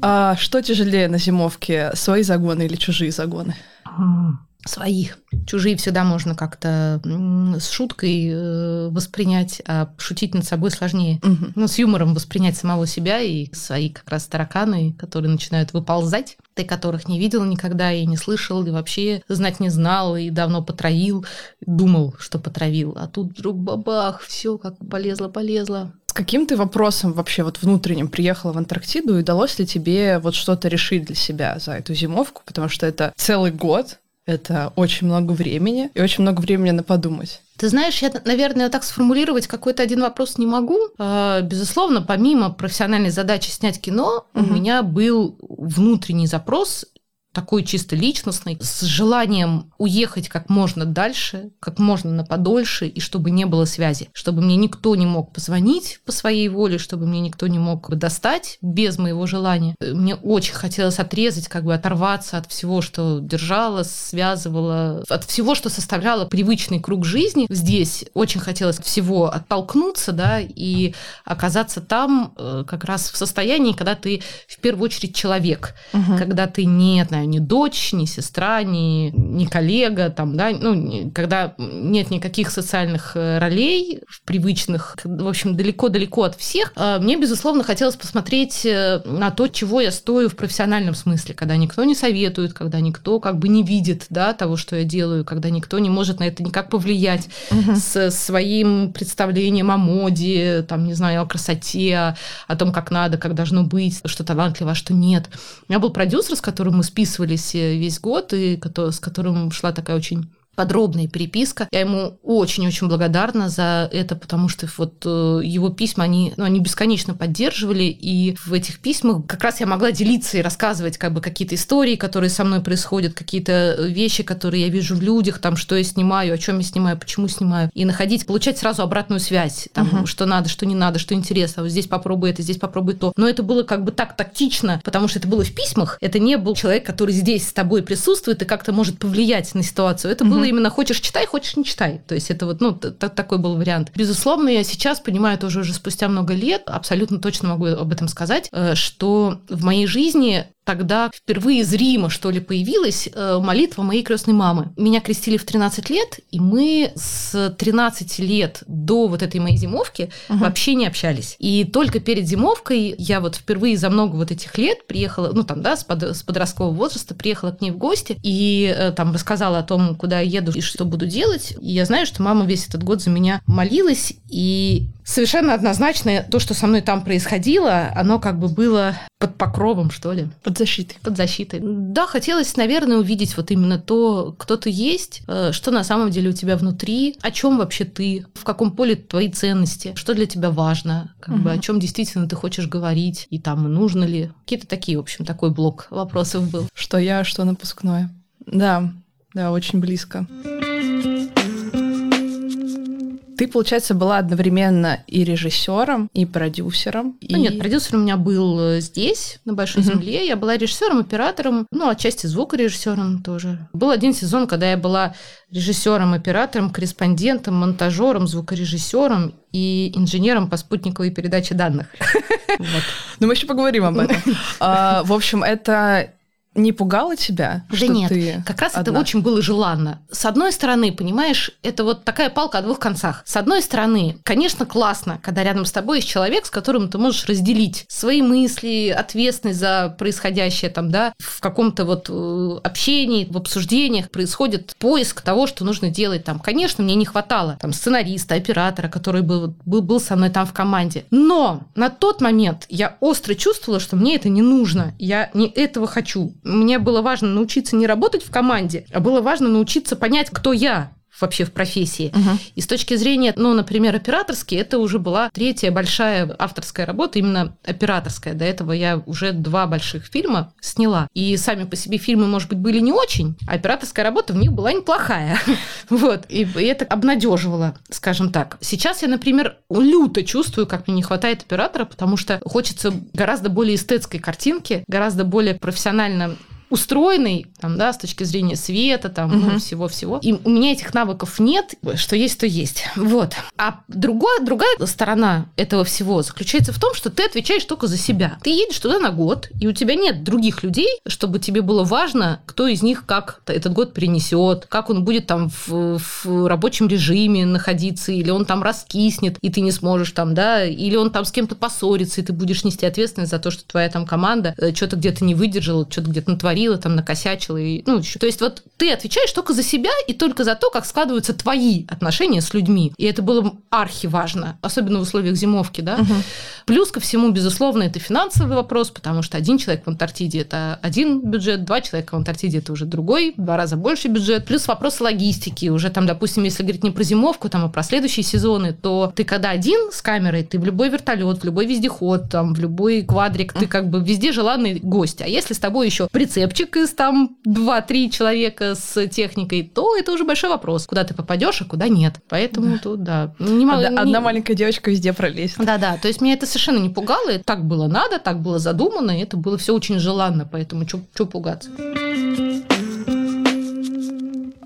Speaker 2: А что тяжелее на зимовке, свои загоны или чужие загоны?
Speaker 1: Своих. Чужие всегда можно как-то с шуткой э, воспринять, а шутить над собой сложнее. Угу. Ну, с юмором воспринять самого себя и свои как раз тараканы, которые начинают выползать, ты которых не видел никогда и не слышал, и вообще знать не знал, и давно потравил, думал, что потравил. А тут вдруг бабах, все как полезло-полезло.
Speaker 2: С каким ты вопросом вообще вот внутренним приехала в Антарктиду, и удалось ли тебе вот что-то решить для себя за эту зимовку? Потому что это целый год, это очень много времени и очень много времени на подумать.
Speaker 1: Ты знаешь, я, наверное, так сформулировать какой-то один вопрос не могу. А, безусловно, помимо профессиональной задачи снять кино, угу. у меня был внутренний запрос такой чисто личностный, с желанием уехать как можно дальше, как можно на подольше, и чтобы не было связи, чтобы мне никто не мог позвонить по своей воле, чтобы мне никто не мог достать без моего желания. Мне очень хотелось отрезать, как бы оторваться от всего, что держало, связывало, от всего, что составляло привычный круг жизни. Здесь очень хотелось всего оттолкнуться, да, и оказаться там э, как раз в состоянии, когда ты в первую очередь человек, угу. когда ты не, знаю, знаю, ни дочь, ни сестра, ни, ни коллега, там, да, ну, когда нет никаких социальных э, ролей привычных, в общем, далеко-далеко от всех, э, мне, безусловно, хотелось посмотреть э, на то, чего я стою в профессиональном смысле, когда никто не советует, когда никто как бы не видит, да, того, что я делаю, когда никто не может на это никак повлиять угу. с своим представлением о моде, там, не знаю, о красоте, о том, как надо, как должно быть, что талантливо, а что нет. У меня был продюсер, с которым мы списывали переписывались э, весь год, и с которым шла такая очень подробная переписка. Я ему очень-очень благодарна за это, потому что вот э, его письма, они, ну, они бесконечно поддерживали, и в этих письмах как раз я могла делиться и рассказывать как бы какие-то истории, которые со мной происходят, какие-то вещи, которые я вижу в людях, там, что я снимаю, о чем я снимаю, почему снимаю, и находить, получать сразу обратную связь, там, угу. что надо, что не надо, что интересно, вот здесь попробуй это, здесь попробуй то. Но это было как бы так тактично, потому что это было в письмах, это не был человек, который здесь с тобой присутствует и как-то может повлиять на ситуацию. Это угу. было именно хочешь читай, хочешь не читай. То есть это вот, ну, такой был вариант. Безусловно, я сейчас понимаю тоже уже спустя много лет, абсолютно точно могу об этом сказать, э, что в моей жизни тогда впервые зримо, что ли, появилась э, молитва моей крестной мамы. Меня крестили в 13 лет, и мы с 13 лет до вот этой моей зимовки угу. вообще не общались. И только перед зимовкой я вот впервые за много вот этих лет приехала, ну там, да, с, под, с подросткового возраста приехала к ней в гости и э, там рассказала о том, куда я еду и что буду делать. И я знаю, что мама весь этот год за меня молилась, и совершенно однозначно то, что со мной там происходило, оно как бы было под покровом, что ли.
Speaker 2: Под защитой.
Speaker 1: Под защитой. Да, хотелось, наверное, увидеть вот именно то, кто ты есть, э, что на самом деле у тебя внутри, о чем вообще ты, в каком поле твои ценности, что для тебя важно, как угу. бы о чем действительно ты хочешь говорить, и там нужно ли. Какие-то такие, в общем, такой блок вопросов был.
Speaker 2: Что я, что напускное. Да, да, очень близко. Ты, получается, была одновременно и режиссером, и продюсером.
Speaker 1: Ну, и... нет, продюсер у меня был э, здесь, на Большой mm-hmm. Земле. Я была режиссером, оператором, ну, отчасти звукорежиссером тоже. Был один сезон, когда я была режиссером, оператором, корреспондентом, монтажером, звукорежиссером и инженером по спутниковой передаче данных.
Speaker 2: Ну, мы еще поговорим об этом. А, в общем, это не пугало тебя?
Speaker 1: Да нет, как раз одна? это очень было желанно. С одной стороны, понимаешь, это вот такая палка о двух концах. С одной стороны, конечно, классно, когда рядом с тобой есть человек, с которым ты можешь разделить свои мысли, ответственность за происходящее там, да, в каком-то вот э, общении, в обсуждениях происходит поиск того, что нужно делать там. Конечно, мне не хватало там сценариста, оператора, который был, был, был со мной там в команде. Но на тот момент я остро чувствовала, что мне это не нужно. Я не этого хочу. Мне было важно научиться не работать в команде, а было важно научиться понять, кто я вообще в профессии. Угу. И с точки зрения, ну, например, операторский, это уже была третья большая авторская работа, именно операторская. До этого я уже два больших фильма сняла. И сами по себе фильмы, может быть, были не очень, а операторская работа в них была неплохая. вот. И это обнадеживало, скажем так. Сейчас я, например, люто чувствую, как мне не хватает оператора, потому что хочется гораздо более эстетской картинки, гораздо более профессионально устроенный, там, да, с точки зрения света, там, угу. ну, всего-всего. И у меня этих навыков нет, что есть, то есть. Вот. А другое, другая сторона этого всего заключается в том, что ты отвечаешь только за себя. Ты едешь туда на год, и у тебя нет других людей, чтобы тебе было важно, кто из них как этот год принесет, как он будет там в, в рабочем режиме находиться, или он там раскиснет, и ты не сможешь там, да, или он там с кем-то поссорится, и ты будешь нести ответственность за то, что твоя там команда э, что-то где-то не выдержала, что-то где-то натворила, натворила, там, накосячила. И, ну, то есть вот ты отвечаешь только за себя и только за то, как складываются твои отношения с людьми. И это было архи важно, особенно в условиях зимовки, да. Угу. Плюс ко всему, безусловно, это финансовый вопрос, потому что один человек в Антарктиде – это один бюджет, два человека в Антарктиде – это уже другой, два раза больше бюджет. Плюс вопрос логистики. Уже там, допустим, если говорить не про зимовку, там, а про следующие сезоны, то ты когда один с камерой, ты в любой вертолет, в любой вездеход, там, в любой квадрик, ты как бы везде желанный гость. А если с тобой еще прицеп прицепчик из там 2-3 человека с техникой, то это уже большой вопрос, куда ты попадешь, а куда нет. Поэтому да. тут, да.
Speaker 2: Не одна, не... одна маленькая девочка везде пролезет.
Speaker 1: Да-да, то есть меня это совершенно не пугало, и так было надо, так было задумано, и это было все очень желанно, поэтому что пугаться.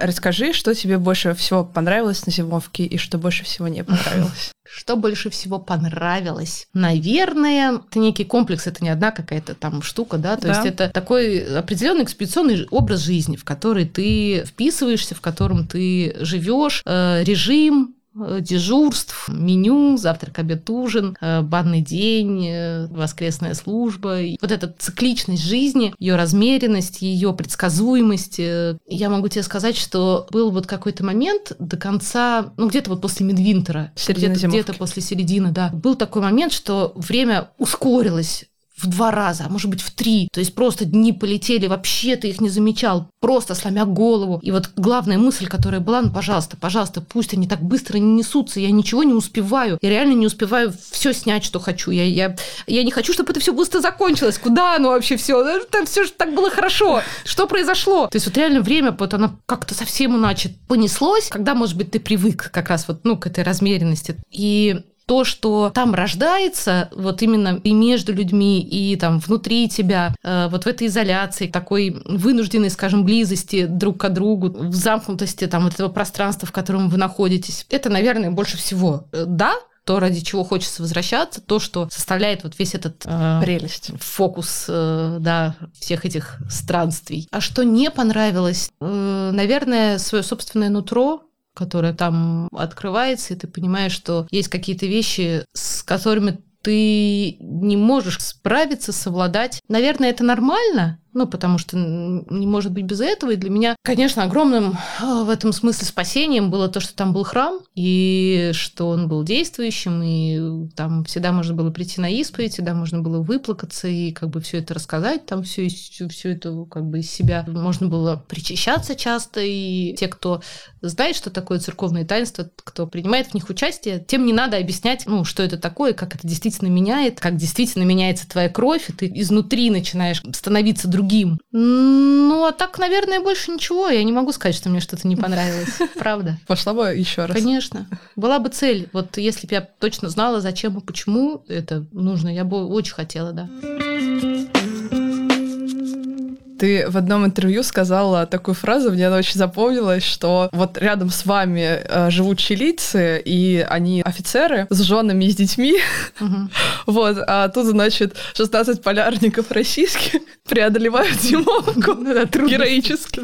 Speaker 2: Расскажи, что тебе больше всего понравилось на зимовке и что больше всего не понравилось.
Speaker 1: Что больше всего понравилось? Наверное, это некий комплекс, это не одна какая-то там штука, да, то да. есть это такой определенный экспедиционный образ жизни, в который ты вписываешься, в котором ты живешь, э, режим, дежурств, меню, завтрак, обед, ужин, э, банный день, э, воскресная служба. И вот эта цикличность жизни, ее размеренность, ее предсказуемость. Я могу тебе сказать, что был вот какой-то момент до конца, ну где-то вот после Медвинтера, где-то, где-то после середины, да, был такой момент, что время ускорилось в два раза, а может быть в три. То есть просто дни полетели, вообще ты их не замечал, просто сломя голову. И вот главная мысль, которая была, ну, пожалуйста, пожалуйста, пусть они так быстро не несутся, я ничего не успеваю. Я реально не успеваю все снять, что хочу. Я, я, я не хочу, чтобы это все быстро закончилось. Куда оно вообще все? Там все же так было хорошо. Что произошло? То есть вот реально время, вот оно как-то совсем иначе понеслось, когда, может быть, ты привык как раз вот, ну, к этой размеренности. И то, что там рождается, вот именно и между людьми, и там внутри тебя, э, вот в этой изоляции, такой вынужденной, скажем, близости друг к другу, в замкнутости там вот этого пространства, в котором вы находитесь, это, наверное, больше всего. Э, да, то, ради чего хочется возвращаться, то, что составляет вот весь этот
Speaker 2: э, прелесть,
Speaker 1: фокус, э, да, всех этих странствий. А что не понравилось, э, наверное, свое собственное нутро, которая там открывается, и ты понимаешь, что есть какие-то вещи, с которыми ты не можешь справиться, совладать. Наверное, это нормально, ну, потому что не может быть без этого. И для меня, конечно, огромным а, в этом смысле спасением было то, что там был храм, и что он был действующим, и там всегда можно было прийти на исповедь, всегда можно было выплакаться и как бы все это рассказать, там все, все, все это как бы из себя можно было причащаться часто, и те, кто знает, что такое церковное таинство, кто принимает в них участие, тем не надо объяснять, ну, что это такое, как это действительно меняет, как действительно меняется твоя кровь, и ты изнутри начинаешь становиться другим другим. Ну, а так, наверное, больше ничего. Я не могу сказать, что мне что-то не понравилось. Правда.
Speaker 2: Пошла бы еще раз.
Speaker 1: Конечно. Была бы цель. Вот если бы я точно знала, зачем и почему это нужно, я бы очень хотела, да.
Speaker 2: Ты в одном интервью сказала такую фразу, мне она очень запомнилась, что вот рядом с вами э, живут чилийцы, и они офицеры с женами и с детьми. Вот, а тут, значит, 16 полярников российских преодолевают зимовку героически.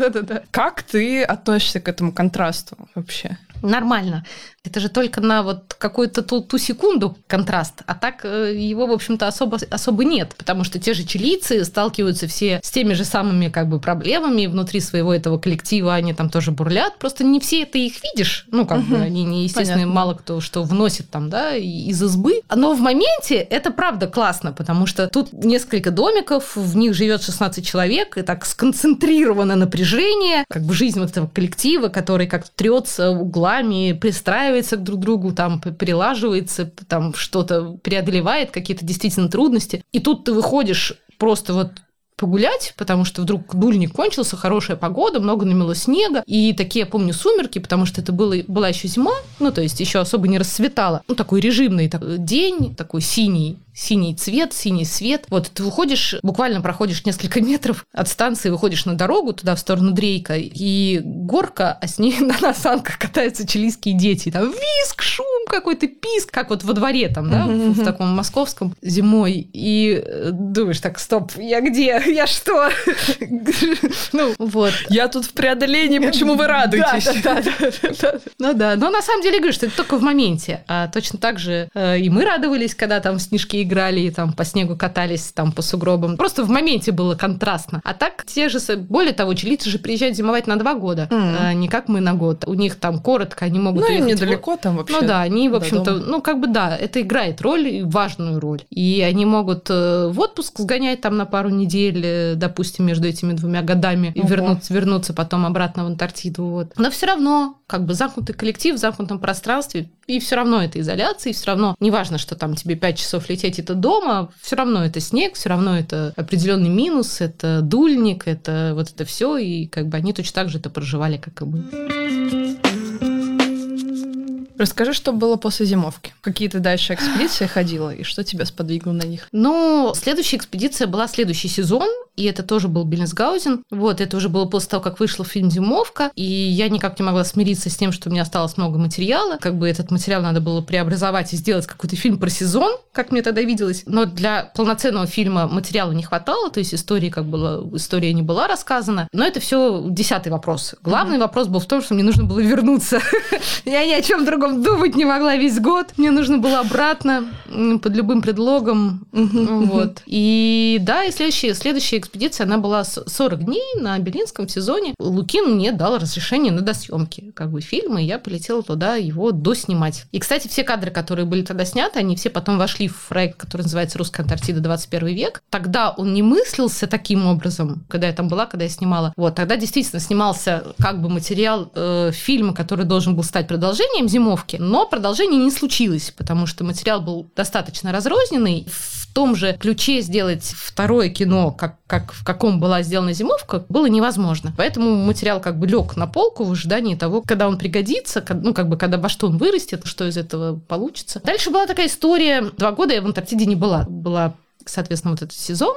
Speaker 2: Как ты относишься к этому контрасту вообще?
Speaker 1: Нормально. Это же только на вот какую-то ту, ту секунду контраст, а так э, его, в общем-то, особо, особо нет, потому что те же чилийцы сталкиваются все с теми же самыми как бы проблемами внутри своего этого коллектива, они там тоже бурлят, просто не все это их видишь, ну, как угу. бы они, не, естественно, Понятно. мало кто что вносит там, да, из избы, но в моменте это правда классно, потому что тут несколько домиков, в них живет 16 человек, и так сконцентрировано напряжение, как бы жизнь вот этого коллектива, который как трется углами, пристраивается друг другу, там прилаживается, там что-то преодолевает, какие-то действительно трудности. И тут ты выходишь просто вот погулять, потому что вдруг дульник кончился, хорошая погода, много намело снега, и такие, я помню, сумерки, потому что это было, была еще зима, ну, то есть еще особо не расцветало. Ну, такой режимный такой день, такой синий, синий цвет, синий свет. Вот ты выходишь, буквально проходишь несколько метров от станции, выходишь на дорогу туда, в сторону Дрейка, и горка, а с ней на, на санках катаются чилийские дети. Там виск, шум какой-то, писк, как вот во дворе там, да, в, в таком московском зимой. И э, думаешь, так, стоп, я где? Я что?
Speaker 2: Ну, вот. Я тут в преодолении, почему вы радуетесь? Да, да,
Speaker 1: да. Ну да, но на самом деле, говорю, что это только в моменте. А точно так же э, и мы радовались, когда там снежки играли и там по снегу катались, там по сугробам. Просто в моменте было контрастно. А так те же, более того, чилийцы же приезжают зимовать на два года, mm. а не как мы на год. У них там коротко, они могут
Speaker 2: Ну, им недалеко там вообще.
Speaker 1: Ну да, они, в общем-то, ну как бы да, это играет роль, важную роль. И они могут э, в отпуск сгонять там на пару недель, э, допустим, между этими двумя годами и вернуться, вернуться потом обратно в Антарктиду. Вот. Но все равно как бы замкнутый коллектив в замкнутом пространстве, и все равно это изоляция, и все равно неважно, что там тебе 5 часов лететь это дома, все равно это снег, все равно это определенный минус, это дульник, это вот это все, и как бы они точно так же это проживали, как и мы.
Speaker 2: Расскажи, что было после зимовки. Какие ты дальше экспедиции ходила, и что тебя сподвигло на них?
Speaker 1: Ну, следующая экспедиция была следующий сезон, и это тоже был Беллинсгаузен. Вот, это уже было после того, как вышел фильм «Зимовка», и я никак не могла смириться с тем, что у меня осталось много материала. Как бы этот материал надо было преобразовать и сделать какой-то фильм про сезон, как мне тогда виделось. Но для полноценного фильма материала не хватало, то есть истории как было, история не была рассказана. Но это все десятый вопрос. Главный mm-hmm. вопрос был в том, что мне нужно было вернуться. Я ни о чем другом думать не могла весь год. Мне нужно было обратно под любым предлогом. Вот. И да, и следующая, следующая экспедиция, она была 40 дней на Берлинском сезоне. Лукин мне дал разрешение на досъемки как бы фильма, и я полетела туда его доснимать. И, кстати, все кадры, которые были тогда сняты, они все потом вошли в проект, который называется «Русская Антарктида 21 век». Тогда он не мыслился таким образом, когда я там была, когда я снимала. Вот, тогда действительно снимался как бы материал э, фильма, который должен был стать продолжением «Зимовки», но продолжение не случилось, потому что материал был достаточно разрозненный. Том же ключе сделать второе кино, как, как в каком была сделана зимовка, было невозможно. Поэтому материал как бы лег на полку в ожидании того, когда он пригодится, ну, как бы, когда во что он вырастет, что из этого получится. Дальше была такая история. Два года я в Антарктиде не была. Была, соответственно, вот этот сезон.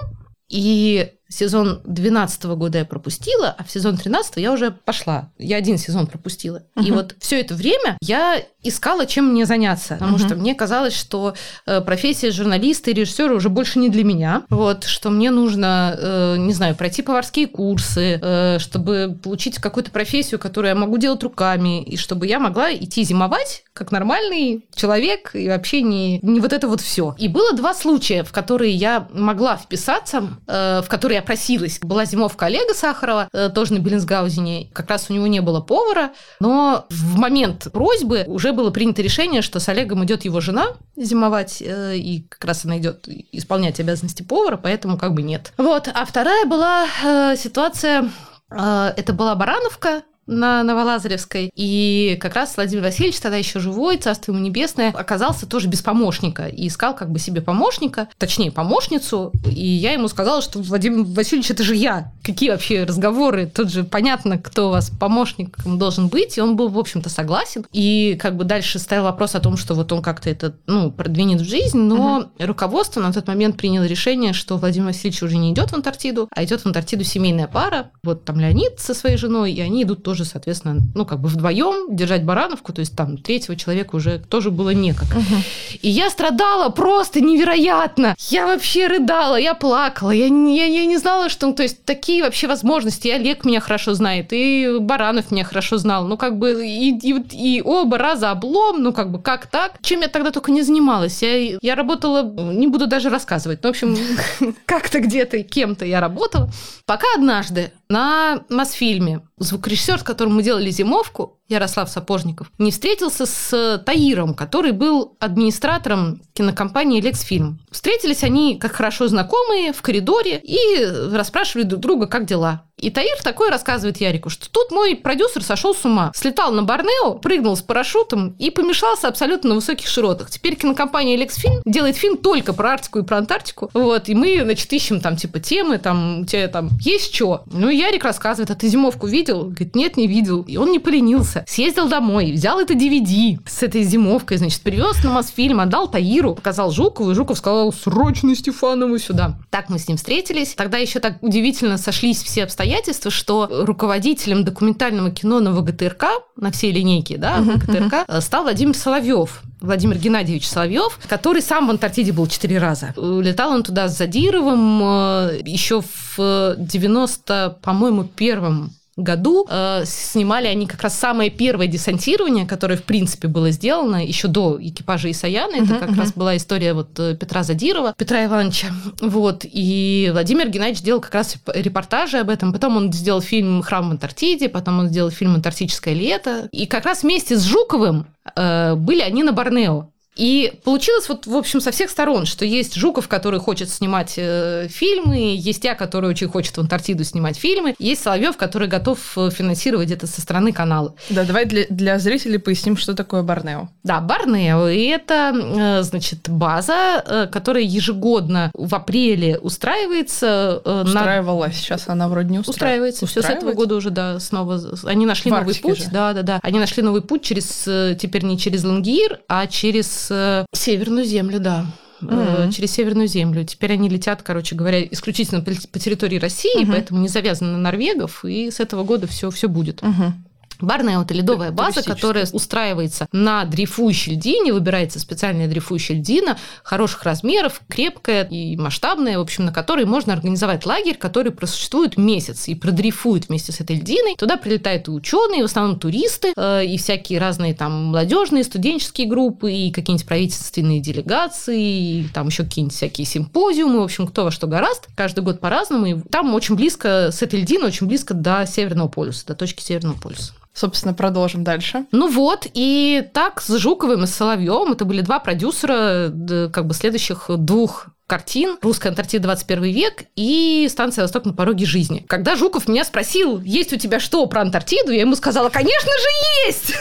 Speaker 1: И сезон 12 года я пропустила, а в сезон 13 я уже пошла. Я один сезон пропустила. Uh-huh. И вот все это время я искала, чем мне заняться, потому uh-huh. что мне казалось, что э, профессия журналиста и режиссера уже больше не для меня. Вот, что мне нужно, э, не знаю, пройти поварские курсы, э, чтобы получить какую-то профессию, которую я могу делать руками, и чтобы я могла идти зимовать как нормальный человек и вообще не, не вот это вот все. И было два случая, в которые я могла вписаться, в которые я просилась. Была зимовка Олега Сахарова, э, тоже на Беллинсгаузене. Как раз у него не было повара, но в момент просьбы уже было принято решение, что с Олегом идет его жена зимовать, э, и как раз она идет исполнять обязанности повара, поэтому как бы нет. Вот. А вторая была э, ситуация, это была Барановка, на Новолазаревской. И как раз Владимир Васильевич, тогда еще живой, царство ему небесное, оказался тоже без помощника. И искал как бы себе помощника, точнее, помощницу. И я ему сказала, что Владимир Васильевич, это же я. Какие вообще разговоры? Тут же понятно, кто у вас помощником должен быть. И он был, в общем-то, согласен. И как бы дальше стоял вопрос о том, что вот он как-то это, ну, продвинет в жизнь. Но угу. руководство на тот момент приняло решение, что Владимир Васильевич уже не идет в Антарктиду, а идет в Антарктиду семейная пара. Вот там Леонид со своей женой, и они идут тоже, соответственно, ну, как бы вдвоем держать барановку, то есть там третьего человека уже тоже было некак. Угу. И я страдала просто невероятно. Я вообще рыдала, я плакала, я, я, я не знала, что... То есть такие вообще возможности. И Олег меня хорошо знает, и Баранов меня хорошо знал. Ну, как бы и, и, и оба раза облом, ну, как бы как так? Чем я тогда только не занималась? Я, я работала, не буду даже рассказывать. Ну, в общем, как-то где-то кем-то я работала. Пока однажды на Мосфильме звукорежиссер, с которым мы делали зимовку, Ярослав Сапожников, не встретился с Таиром, который был администратором кинокомпании «Лексфильм». Встретились они, как хорошо знакомые, в коридоре и расспрашивали друг друга, как дела. И Таир такой рассказывает Ярику, что тут мой продюсер сошел с ума. Слетал на Борнео, прыгнул с парашютом и помешался абсолютно на высоких широтах. Теперь кинокомпания Лексфильм делает фильм только про Арктику и про Антарктику. Вот, и мы, значит, ищем там типа темы, там у тебя там есть что. Ну, Ярик рассказывает, а ты зимовку видел? Говорит, нет, не видел. И он не поленился. Съездил домой, взял это DVD с этой зимовкой, значит, привез на Мосфильм, отдал Таиру, показал Жукову, и Жуков сказал, срочно Стефанову сюда. Так мы с ним встретились. Тогда еще так удивительно сошлись все обстоятельства что руководителем документального кино на ВГТРК, на всей линейке, да, uh-huh, ВГТРК, uh-huh. стал Владимир Соловьев. Владимир Геннадьевич Соловьев, который сам в Антарктиде был четыре раза. Летал он туда с Задировым э, еще в 90, по-моему, первом году э, снимали они как раз самое первое десантирование, которое, в принципе, было сделано еще до экипажа Исаяна. Это uh-huh, как uh-huh. раз была история вот э, Петра Задирова, Петра Ивановича. Вот. И Владимир Геннадьевич делал как раз репортажи об этом. Потом он сделал фильм «Храм в Антарктиде», потом он сделал фильм «Антарктическое лето». И как раз вместе с Жуковым э, были они на Борнео. И получилось вот, в общем, со всех сторон, что есть Жуков, который хочет снимать э, фильмы, есть я, который очень хочет в Антарктиду снимать фильмы, есть Соловьев, который готов э, финансировать это со стороны канала.
Speaker 2: Да, давай для, для зрителей поясним, что такое Барнео.
Speaker 1: Да, Барнео – это, э, значит, база, э, которая ежегодно в апреле устраивается.
Speaker 2: Э, Устраивалась, на... сейчас она вроде не
Speaker 1: устраивается. Устраивается, все с этого года уже, да, снова. Они нашли в новый путь. Же. Да, да, да. Они нашли новый путь через, э, теперь не через Лангир, а через Э, Северную землю, да. Mm-hmm. через Северную землю. Теперь они летят, короче говоря, исключительно по территории России, mm-hmm. поэтому не завязаны на норвегов, и с этого года все все будет. Mm-hmm. Барная это ледовая база, которая устраивается на дрейфующей льдине, выбирается специальная дрейфующая льдина, хороших размеров, крепкая и масштабная, в общем, на которой можно организовать лагерь, который просуществует месяц и продрейфует вместе с этой льдиной. Туда прилетают и ученые, в основном туристы, э, и всякие разные там молодежные, студенческие группы, и какие-нибудь правительственные делегации, и там еще какие-нибудь всякие симпозиумы, в общем, кто во что гораст. Каждый год по-разному. И там очень близко, с этой льдины очень близко до Северного полюса, до точки Северного полюса.
Speaker 2: Собственно, продолжим дальше.
Speaker 1: Ну вот, и так с Жуковым и с Соловьем это были два продюсера как бы следующих двух картин «Русская Антарктида 21 век» и «Станция Восток на пороге жизни». Когда Жуков меня спросил, есть у тебя что про Антарктиду, я ему сказала, конечно же есть!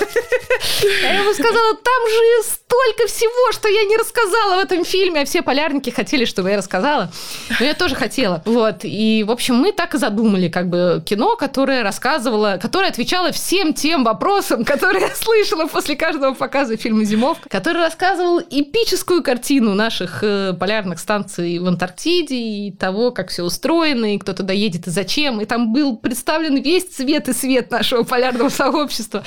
Speaker 1: Я ему сказала, там же столько всего, что я не рассказала в этом фильме, а все полярники хотели, чтобы я рассказала. Но я тоже хотела. Вот. И, в общем, мы так и задумали как бы кино, которое рассказывало, которое отвечало всем тем вопросам, которые я слышала после каждого показа фильма «Зимовка», который рассказывал эпическую картину наших э, полярных станций станции в Антарктиде, и того, как все устроено, и кто туда едет и зачем. И там был представлен весь цвет и свет нашего полярного сообщества.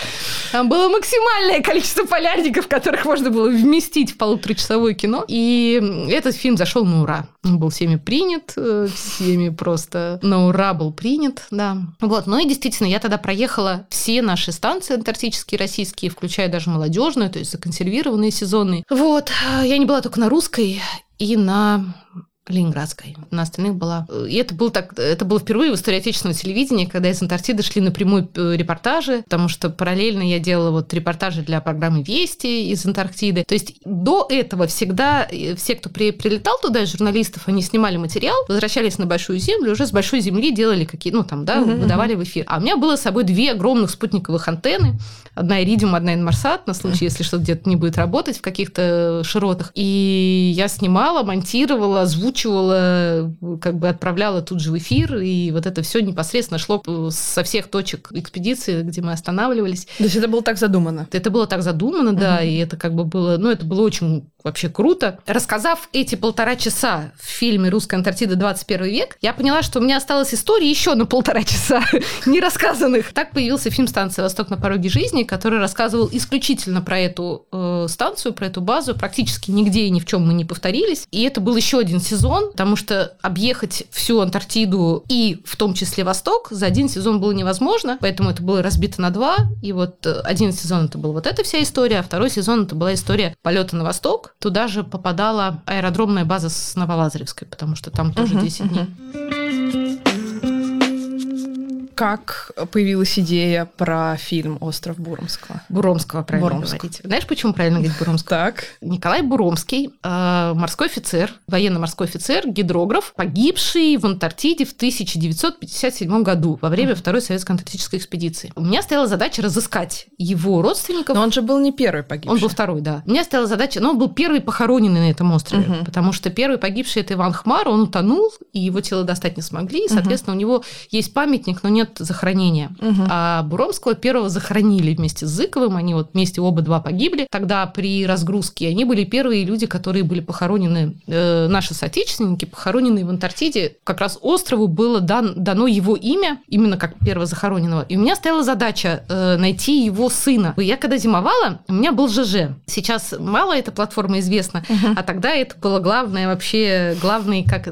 Speaker 1: Там было максимальное количество полярников, которых можно было вместить в полуторачасовое кино. И этот фильм зашел на ура. Он был всеми принят, э, всеми просто на ура был принят, да. Вот, ну и действительно, я тогда проехала все наши станции антарктические, российские, включая даже молодежную, то есть законсервированные сезонные. Вот, я не была только на русской, и на Ленинградской. На остальных была... И это было так... Это было впервые в истории отечественного телевидения, когда из Антарктиды шли напрямую э, репортажи, потому что параллельно я делала вот репортажи для программы «Вести» из Антарктиды. То есть до этого всегда э, все, кто при, прилетал туда из журналистов, они снимали материал, возвращались на Большую Землю, уже с Большой Земли делали какие... Ну, там, да, uh-huh, выдавали в эфир. А у меня было с собой две огромных спутниковых антенны. Одна Иридиум, одна Инмарсат, на случай, если что-то где-то не будет работать в каких-то широтах. И я снимала, монтировала, озвучивала, как бы отправляла тут же в эфир, и вот это все непосредственно шло со всех точек экспедиции, где мы останавливались.
Speaker 2: То есть это было так задумано?
Speaker 1: Это было так задумано, да, угу. и это как бы было, ну, это было очень вообще круто. Рассказав эти полтора часа в фильме «Русская Антарктида. 21 век», я поняла, что у меня осталось истории еще на полтора часа не рассказанных. Так появился фильм «Станция Восток на пороге жизни», который рассказывал исключительно про эту э, станцию, про эту базу. Практически нигде и ни в чем мы не повторились. И это был еще один сезон, потому что объехать всю Антарктиду и в том числе Восток за один сезон было невозможно, поэтому это было разбито на два. И вот э, один сезон это был вот эта вся история, а второй сезон это была история полета на Восток, Туда же попадала аэродромная база с Новолазаревской, потому что там тоже uh-huh, 10 дней. Uh-huh
Speaker 2: как появилась идея про фильм «Остров Буромского»?
Speaker 1: Буромского, правильно Буромского. говорить. Знаешь, почему правильно говорить Буромского?
Speaker 2: Так.
Speaker 1: Николай Буромский, э, морской офицер, военно-морской офицер, гидрограф, погибший в Антарктиде в 1957 году во время Второй советской антарктической экспедиции. У меня стояла задача разыскать его родственников.
Speaker 2: Но он же был не первый погибший.
Speaker 1: Он был второй, да. У меня стояла задача, но он был первый похороненный на этом острове, угу. потому что первый погибший это Иван Хмар, он утонул, и его тело достать не смогли, и, соответственно, угу. у него есть памятник, но нет нет захоронения. Угу. А Буромского первого захоронили вместе с Зыковым, они вот вместе оба два погибли. Тогда при разгрузке они были первые люди, которые были похоронены, э, наши соотечественники, похороненные в Антарктиде. Как раз острову было дан, дано его имя, именно как первого захороненного. И у меня стояла задача э, найти его сына. Я когда зимовала, у меня был ЖЖ. Сейчас мало эта платформа известна, угу. а тогда это было главное вообще, главный, как,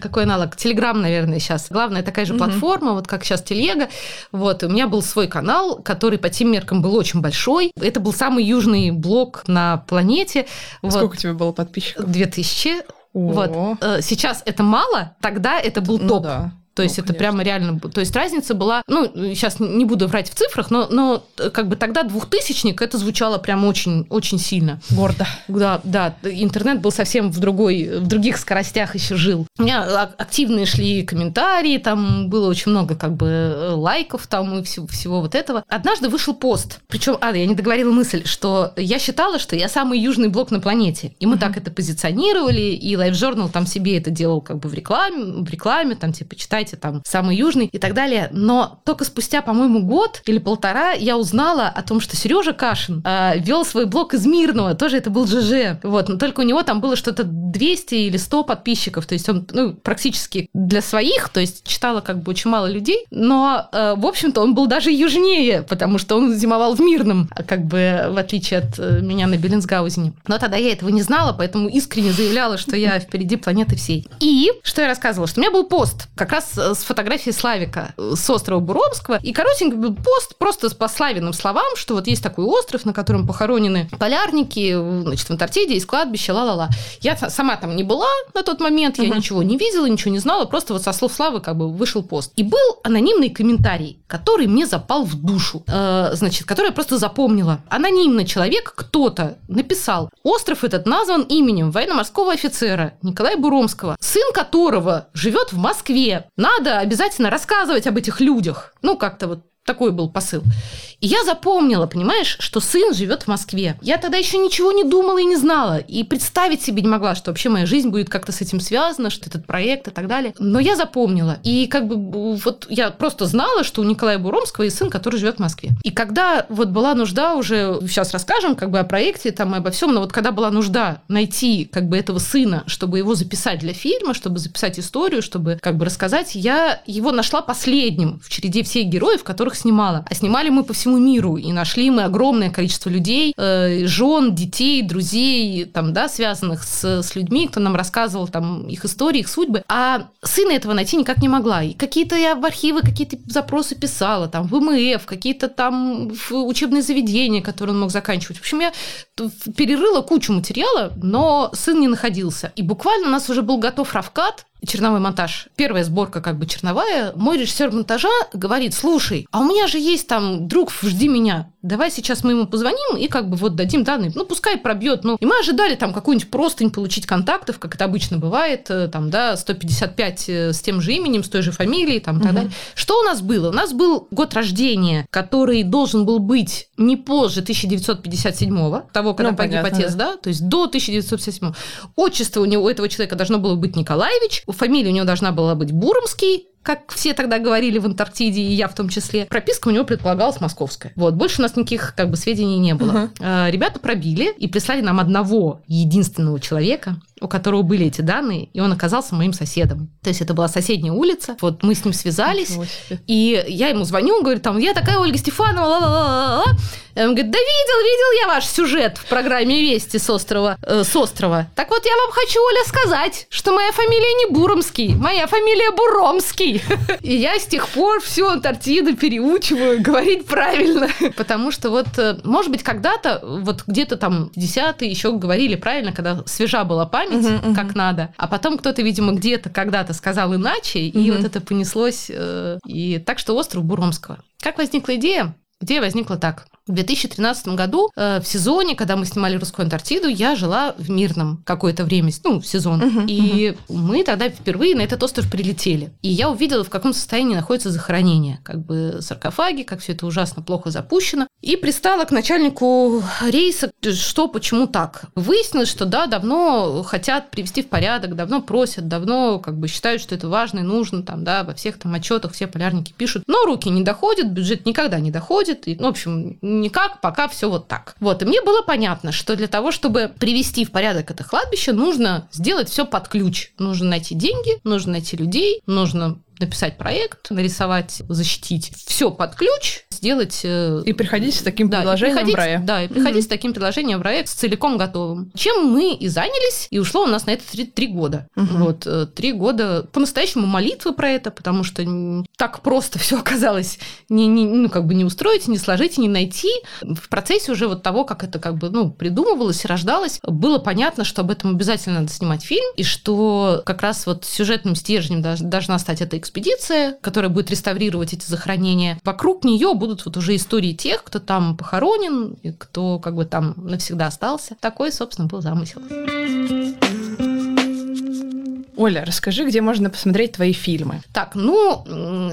Speaker 1: какой аналог? Телеграм, наверное, сейчас. Главная такая же угу. платформа, вот как сейчас Телеграм Телега. Вот, у меня был свой канал, который по тем меркам был очень большой. Это был самый южный блог на планете.
Speaker 2: Сколько вот. у тебя было подписчиков?
Speaker 1: 2000. О. Вот. Э, сейчас это мало, тогда это был ну, топ. Да. То есть ну, это прямо реально... То есть разница была... Ну, сейчас не буду врать в цифрах, но, но как бы тогда двухтысячник, это звучало прямо очень, очень сильно.
Speaker 2: Гордо.
Speaker 1: Да, да. Интернет был совсем в, другой, в других скоростях еще жил. У меня активные шли комментарии, там было очень много как бы лайков там и всего, всего вот этого. Однажды вышел пост. Причем, а, я не договорила мысль, что я считала, что я самый южный блок на планете. И мы mm-hmm. так это позиционировали, и Life Journal там себе это делал как бы в рекламе, в рекламе там типа читайте знаете, там самый южный и так далее. Но только спустя, по-моему, год или полтора я узнала о том, что Сережа Кашин э, вел свой блог из Мирного, тоже это был ЖЖ. Вот, но только у него там было что-то 200 или 100 подписчиков, то есть он ну, практически для своих, то есть читало как бы очень мало людей, но, э, в общем-то, он был даже южнее, потому что он зимовал в Мирном, как бы в отличие от э, меня на Беллинсгаузене. Но тогда я этого не знала, поэтому искренне заявляла, что я впереди планеты всей. И что я рассказывала, что у меня был пост как раз с фотографией Славика с острова Буромского. И коротенький был пост просто по Славиным словам, что вот есть такой остров, на котором похоронены полярники, значит, в Антарктиде, есть кладбище, ла-ла-ла. Я сама там не была на тот момент, я uh-huh. ничего не видела, ничего не знала, просто вот со слов Славы как бы вышел пост. И был анонимный комментарий, который мне запал в душу, э, значит, который я просто запомнила. Анонимный человек, кто-то написал, остров этот назван именем военно-морского офицера Николая Буромского, сын которого живет в Москве. На надо обязательно рассказывать об этих людях. Ну, как-то вот такой был посыл. И я запомнила, понимаешь, что сын живет в Москве. Я тогда еще ничего не думала и не знала. И представить себе не могла, что вообще моя жизнь будет как-то с этим связана, что этот проект и так далее. Но я запомнила. И как бы вот я просто знала, что у Николая Буромского есть сын, который живет в Москве. И когда вот была нужда уже, сейчас расскажем как бы о проекте, там и обо всем, но вот когда была нужда найти как бы этого сына, чтобы его записать для фильма, чтобы записать историю, чтобы как бы рассказать, я его нашла последним в череде всех героев, которых которых снимала. А снимали мы по всему миру, и нашли мы огромное количество людей, э, жен, детей, друзей, там, да, связанных с, с людьми, кто нам рассказывал там их истории, их судьбы. А сына этого найти никак не могла. И какие-то я в архивы какие-то запросы писала, там, в МФ, какие-то там учебные заведения, которые он мог заканчивать. В общем, я перерыла кучу материала, но сын не находился. И буквально у нас уже был готов равкат, черновой монтаж, первая сборка как бы черновая, мой режиссер монтажа говорит, слушай, а у меня же есть там друг, жди меня, давай сейчас мы ему позвоним и как бы вот дадим данные, ну пускай пробьет, ну и мы ожидали там какую-нибудь простынь получить контактов, как это обычно бывает, э, там, да, 155 э, с тем же именем, с той же фамилией, там, и так далее. Что у нас было? У нас был год рождения, который должен был быть не позже 1957 того, когда ну, погиб понятно, отец, да. да, то есть до 1957 Отчество у него, у этого человека должно было быть Николаевич, фамилия у него должна была быть Буромский, как все тогда говорили в Антарктиде, и я в том числе. Прописка у него предполагалась московская. Вот, больше у нас никаких как бы сведений не было. Uh-huh. Ребята пробили и прислали нам одного единственного человека, у которого были эти данные, и он оказался моим соседом. То есть это была соседняя улица. Вот мы с ним связались, и я ему звоню, он говорит, там, я такая Ольга Стефанова, ла-ла-ла-ла. Он говорит, да видел, видел я ваш сюжет в программе «Вести» с острова, э, с острова. Так вот, я вам хочу, Оля, сказать, что моя фамилия не Буромский, моя фамилия Буромский. И я с тех пор всю Антарктиду переучиваю говорить правильно. Потому что вот, э, может быть, когда-то, вот где-то там десятые еще говорили правильно, когда свежа была память, память uh-huh, uh-huh. как надо, а потом кто-то, видимо, где-то когда-то сказал иначе, uh-huh. и вот это понеслось. Э, и так что остров Буромского. Как возникла идея? Идея возникла так. В 2013 году э, в сезоне, когда мы снимали «Русскую Антарктиду», я жила в Мирном какое-то время, ну, в сезон. Uh-huh, и uh-huh. мы тогда впервые на этот остров прилетели. И я увидела, в каком состоянии находится захоронение. Как бы саркофаги, как все это ужасно плохо запущено. И пристала к начальнику рейса, что, почему так. Выяснилось, что да, давно хотят привести в порядок, давно просят, давно как бы считают, что это важно и нужно, там, да, во всех там отчетах все полярники пишут. Но руки не доходят, бюджет никогда не доходит. И, ну, в общем, никак, пока все вот так. Вот, и мне было понятно, что для того, чтобы привести в порядок это кладбище, нужно сделать все под ключ. Нужно найти деньги, нужно найти людей, нужно написать проект, нарисовать, защитить. Все под ключ, сделать... Э,
Speaker 2: и приходить с таким да, предложением в проект.
Speaker 1: Да, и приходить mm-hmm. с таким предложением в проект, с целиком готовым. Чем мы и занялись, и ушло у нас на это три, три года. Mm-hmm. Вот, э, три года по-настоящему молитвы про это, потому что так просто все оказалось не, не, ну, как бы не устроить, не сложить, не найти. В процессе уже вот того, как это как бы, ну, придумывалось, рождалось, было понятно, что об этом обязательно надо снимать фильм, и что как раз вот сюжетным стержнем должна стать эта экспедиция, которая будет реставрировать эти захоронения. Вокруг нее будут вот уже истории тех, кто там похоронен, и кто как бы там навсегда остался. Такой, собственно, был замысел.
Speaker 2: Оля, расскажи, где можно посмотреть твои фильмы.
Speaker 1: Так, ну,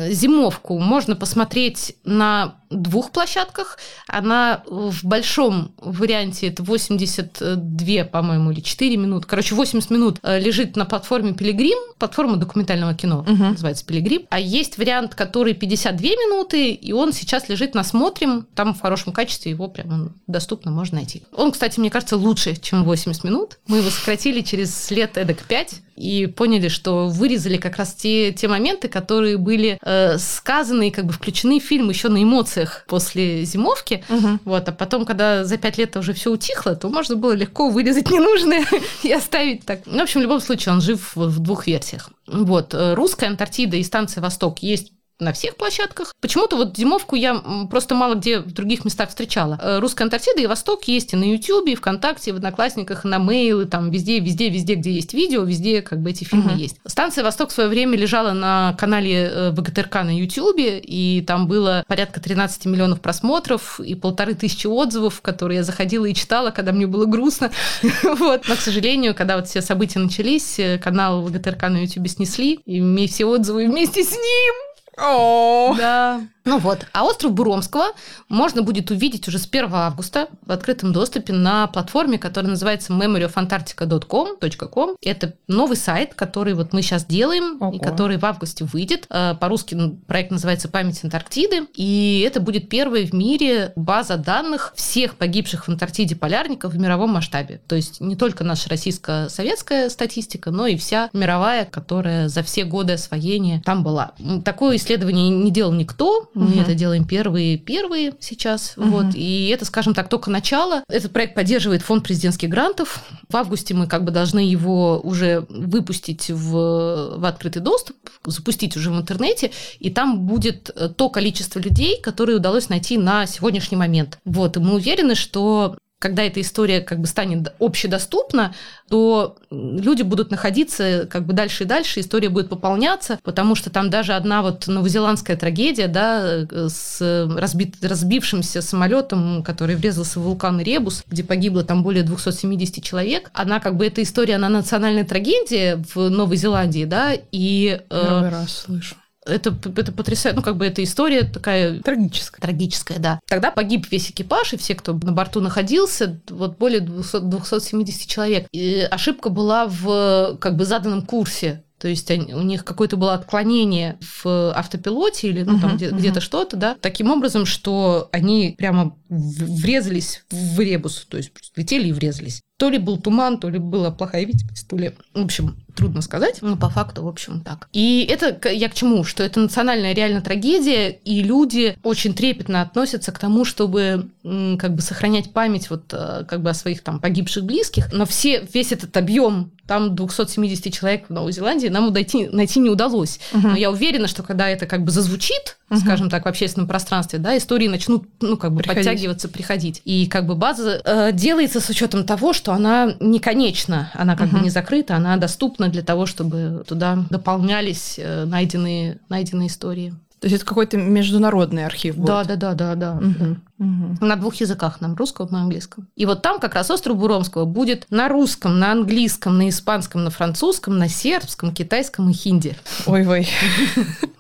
Speaker 1: зимовку можно посмотреть на двух площадках. Она в большом варианте, это 82, по-моему, или 4 минуты. Короче, 80 минут э, лежит на платформе Пилигрим, платформа документального кино, угу. называется Пилигрим. А есть вариант, который 52 минуты, и он сейчас лежит на Смотрим. Там в хорошем качестве его прям доступно можно найти. Он, кстати, мне кажется, лучше, чем 80 минут. Мы его сократили через лет эдак 5 и поняли, что вырезали как раз те, те моменты, которые были э, сказаны и как бы включены в фильм еще на эмоциях после зимовки. Угу. Вот, а потом, когда за пять лет уже все утихло, то можно было легко вырезать ненужное и оставить так. Ну, в общем, в любом случае, он жив в двух версиях. Вот, э, русская Антарктида и станция Восток есть на всех площадках. Почему-то вот зимовку я просто мало где в других местах встречала. Э, Русская Антарктида и Восток есть и на Ютьюбе, и ВКонтакте, и в Одноклассниках, и на мейлы, там везде, везде, везде, где есть видео, везде как бы эти фильмы uh-huh. есть. Станция Восток в свое время лежала на канале э, ВГТРК на Ютьюбе, и там было порядка 13 миллионов просмотров и полторы тысячи отзывов, которые я заходила и читала, когда мне было грустно. вот. Но, к сожалению, когда вот все события начались, э, канал ВГТРК на Ютьюбе снесли, и мне все отзывы вместе с ним.
Speaker 2: О,
Speaker 1: да. Ну вот, а остров Буромского можно будет увидеть уже с 1 августа в открытом доступе на платформе, которая называется memoryofantarctica.com. Это новый сайт, который вот мы сейчас делаем, Ого. и который в августе выйдет. Э, по-русски проект называется «Память Антарктиды», и это будет первая в мире база данных всех погибших в Антарктиде полярников в мировом масштабе. То есть не только наша российско-советская статистика, но и вся мировая, которая за все годы освоения там была. Такое исследование не делал никто, Мы угу. это делаем первые первые сейчас. Угу. Вот. И это, скажем так, только начало. Этот проект поддерживает фонд президентских грантов. В августе мы как бы должны его уже выпустить в, в открытый доступ, запустить уже в интернете, и там будет то количество людей, которые удалось найти на сегодняшний момент. Вот. И мы уверены, что когда эта история как бы станет общедоступна, то люди будут находиться как бы дальше и дальше, история будет пополняться, потому что там даже одна вот новозеландская трагедия, да, с разбит, разбившимся самолетом, который врезался в вулкан Ребус, где погибло там более 270 человек, она как бы эта история, она национальная трагедия в Новой Зеландии, да, и...
Speaker 2: Э, Первый э, раз слышу
Speaker 1: это, это потрясающе. Ну, как бы эта история такая...
Speaker 2: Трагическая.
Speaker 1: Трагическая, да. Тогда погиб весь экипаж, и все, кто на борту находился, вот более 200, 270 человек. И ошибка была в как бы заданном курсе то есть они, у них какое-то было отклонение в автопилоте или ну, там uh-huh, где, uh-huh. где-то что-то, да, таким образом, что они прямо врезались в ребус, то есть летели и врезались. То ли был туман, то ли была плохая видимость, то ли... В общем, трудно сказать, но по факту, в общем, так. И это я к чему? Что это национальная реально трагедия, и люди очень трепетно относятся к тому, чтобы как бы сохранять память вот э, как бы о своих там погибших близких. Но все, весь этот объем там 270 человек в Новой Зеландии нам найти, найти не удалось. Uh-huh. Но я уверена, что когда это как бы зазвучит, uh-huh. скажем так, в общественном пространстве, да, истории начнут, ну, как бы приходить. подтягиваться, приходить. И как бы база э, делается с учетом того, что она не конечна, она как uh-huh. бы не закрыта, она доступна для того, чтобы туда дополнялись э, найденные, найденные истории.
Speaker 2: То есть это какой-то международный архив будет?
Speaker 1: Да, да, да, да, да. Угу. Угу. На двух языках, на русском и на английском. И вот там как раз остров Буромского будет на русском, на английском, на испанском, на французском, на сербском, китайском и хинди.
Speaker 2: Ой-ой.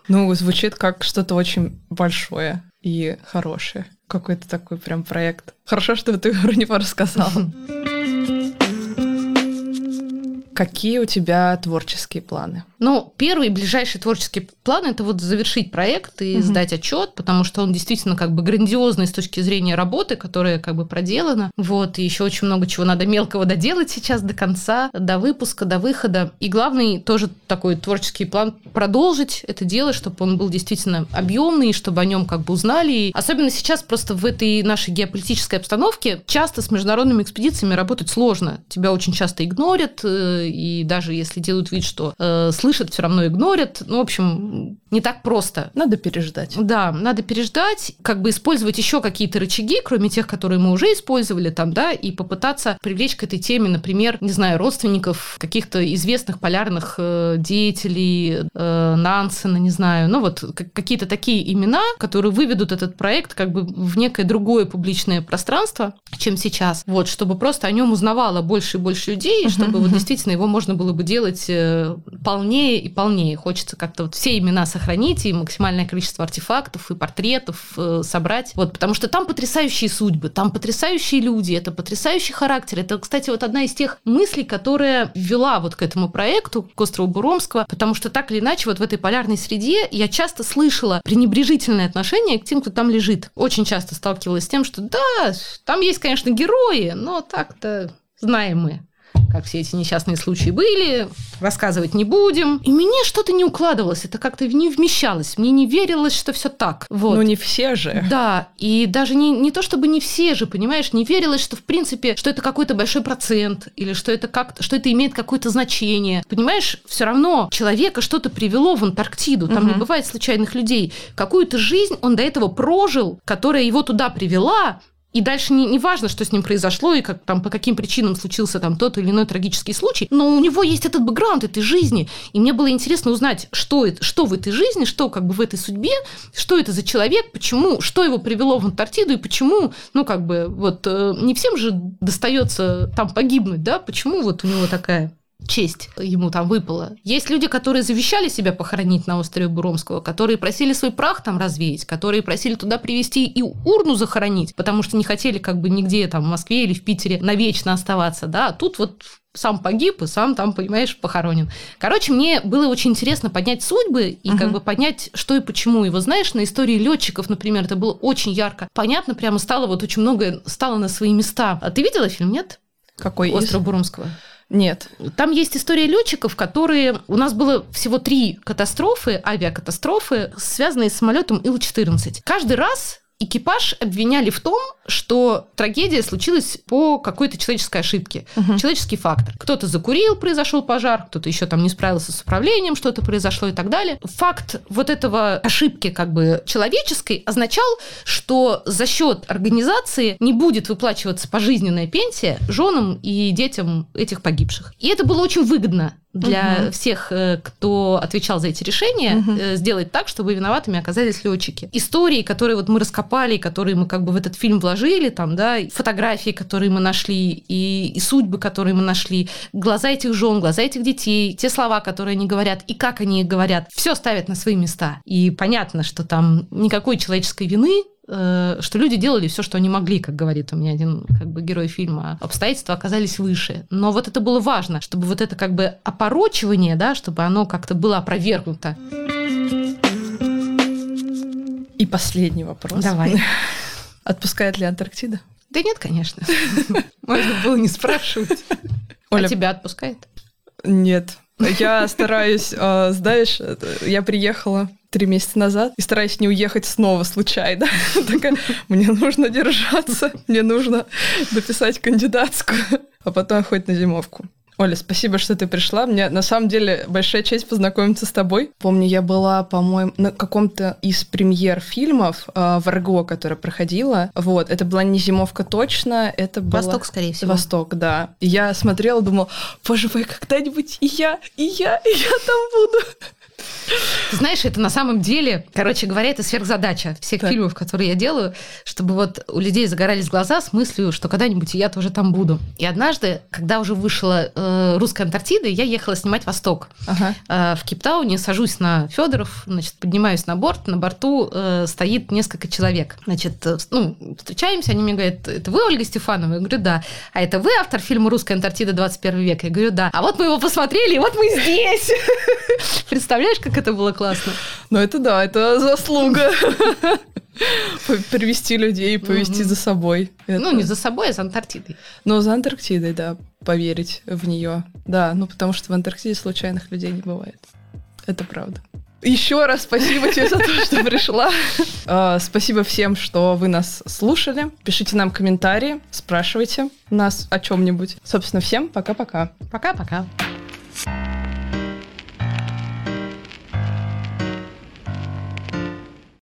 Speaker 2: Ну, звучит как что-то очень большое и хорошее. Какой-то такой прям проект. Хорошо, что ты его не рассказала. Какие у тебя творческие планы?
Speaker 1: Ну, первый ближайший творческий план это вот завершить проект и угу. сдать отчет, потому что он действительно как бы грандиозный с точки зрения работы, которая как бы проделана. Вот, и еще очень много чего надо мелкого доделать сейчас до конца, до выпуска, до выхода. И главный тоже такой творческий план продолжить это дело, чтобы он был действительно объемный, чтобы о нем как бы узнали. И особенно сейчас просто в этой нашей геополитической обстановке часто с международными экспедициями работать сложно. Тебя очень часто игнорят, э, и даже если делают вид, что э, слышат, все равно игнорят. Ну, в общем, не так просто.
Speaker 2: Надо переждать.
Speaker 1: Да, надо переждать, как бы использовать еще какие-то рычаги, кроме тех, которые мы уже использовали там, да, и попытаться привлечь к этой теме, например, не знаю, родственников каких-то известных полярных э, деятелей, э, Нансена, не знаю, ну вот какие-то такие имена, которые выведут этот проект как бы в некое другое публичное пространство, чем сейчас, вот, чтобы просто о нем узнавало больше и больше людей, чтобы uh-huh. вот действительно его можно было бы делать э, полнее и полнее. Хочется как-то вот все имена сохранить и максимальное количество артефактов и портретов э, собрать. Вот, потому что там потрясающие судьбы, там потрясающие люди, это потрясающий характер. Это, кстати, вот одна из тех мыслей, которая ввела вот к этому проекту, к острову Буромского, потому что так или иначе вот в этой полярной среде я часто слышала пренебрежительное отношение к тем, кто там лежит. Очень часто сталкивалась с тем, что да, там есть, конечно, герои, но так-то знаем мы как все эти несчастные случаи были, рассказывать не будем. И мне что-то не укладывалось, это как-то не вмещалось, мне не верилось, что все так. Вот.
Speaker 2: Ну не все же.
Speaker 1: Да, и даже не, не то чтобы не все же, понимаешь, не верилось, что в принципе, что это какой-то большой процент, или что это как что это имеет какое-то значение. Понимаешь, все равно человека что-то привело в Антарктиду, там угу. не бывает случайных людей. Какую-то жизнь он до этого прожил, которая его туда привела, и дальше не, не важно, что с ним произошло и как, там, по каким причинам случился там тот или иной трагический случай, но у него есть этот бэкграунд этой жизни. И мне было интересно узнать, что, это, что в этой жизни, что как бы в этой судьбе, что это за человек, почему, что его привело в Антарктиду и почему, ну как бы вот э, не всем же достается там погибнуть, да, почему вот у него такая честь ему там выпала. Есть люди, которые завещали себя похоронить на острове Буромского, которые просили свой прах там развеять, которые просили туда привезти и урну захоронить, потому что не хотели как бы нигде там в Москве или в Питере навечно оставаться, да, а тут вот сам погиб и сам там, понимаешь, похоронен. Короче, мне было очень интересно поднять судьбы и uh-huh. как бы понять, что и почему. И вот знаешь, на истории летчиков, например, это было очень ярко. Понятно, прямо стало вот очень многое стало на свои места. А ты видела фильм, нет?
Speaker 2: Какой
Speaker 1: Остров из? Буромского.
Speaker 2: Нет.
Speaker 1: Там есть история летчиков, которые... У нас было всего три катастрофы, авиакатастрофы, связанные с самолетом Ил-14. Каждый раз экипаж обвиняли в том, что трагедия случилась по какой-то человеческой ошибке. Угу. Человеческий фактор. Кто-то закурил, произошел пожар, кто-то еще там не справился с управлением, что-то произошло и так далее. Факт вот этого ошибки как бы человеческой означал, что за счет организации не будет выплачиваться пожизненная пенсия женам и детям этих погибших. И это было очень выгодно для угу. всех, э, кто отвечал за эти решения, угу. сделать так, чтобы виноватыми оказались летчики. Истории, которые вот мы раскопали, которые мы как бы в этот фильм вложили, там, да, фотографии, которые мы нашли, и, и судьбы, которые мы нашли, глаза этих жен, глаза этих детей, те слова, которые они говорят, и как они их говорят, все ставят на свои места. И понятно, что там никакой человеческой вины что люди делали все, что они могли, как говорит у меня один как бы герой фильма. Обстоятельства оказались выше. Но вот это было важно, чтобы вот это как бы опорочивание, да, чтобы оно как-то было опровергнуто.
Speaker 2: И последний вопрос.
Speaker 1: Давай.
Speaker 2: Отпускает ли Антарктида?
Speaker 1: Да нет, конечно. Можно было не спрашивать. А Оля... А тебя отпускает?
Speaker 2: Нет. Я стараюсь, а, знаешь, я приехала три месяца назад и стараюсь не уехать снова случайно. Такая, мне нужно держаться, мне нужно дописать кандидатскую, а потом хоть на зимовку. Оля, спасибо, что ты пришла. Мне на самом деле большая честь познакомиться с тобой. Помню, я была, по-моему, на каком-то из премьер фильмов э, в РГО, которая проходила. Вот, это была не зимовка точно, это
Speaker 1: был Восток, скорее всего.
Speaker 2: Восток, да. И я смотрела, думала, боже мой, когда-нибудь и я, и я, и я там буду.
Speaker 1: Ты знаешь, это на самом деле, короче говоря, это сверхзадача всех так. фильмов, которые я делаю, чтобы вот у людей загорались глаза с мыслью, что когда-нибудь я тоже там буду. И однажды, когда уже вышла э, русская Антарктида, я ехала снимать Восток. Ага. Э, в Кейптауне сажусь на Федоров, значит, поднимаюсь на борт, на борту э, стоит несколько человек. Значит, э, ну, встречаемся, они мне говорят, это вы, Ольга Стефанова? Я говорю, да. А это вы автор фильма «Русская Антарктида 21 века»? Я говорю, да. А вот мы его посмотрели, и вот мы здесь. Представляешь, как это было классно.
Speaker 2: Ну, это да, это заслуга. Привести людей, повести за собой.
Speaker 1: Ну, не за собой, а за Антарктидой.
Speaker 2: Ну, за Антарктидой, да, поверить в нее. Да, ну потому что в Антарктиде случайных людей не бывает. Это правда. Еще раз спасибо тебе за то, что пришла. А, спасибо всем, что вы нас слушали. Пишите нам комментарии, спрашивайте нас о чем-нибудь. Собственно, всем пока-пока.
Speaker 1: Пока-пока.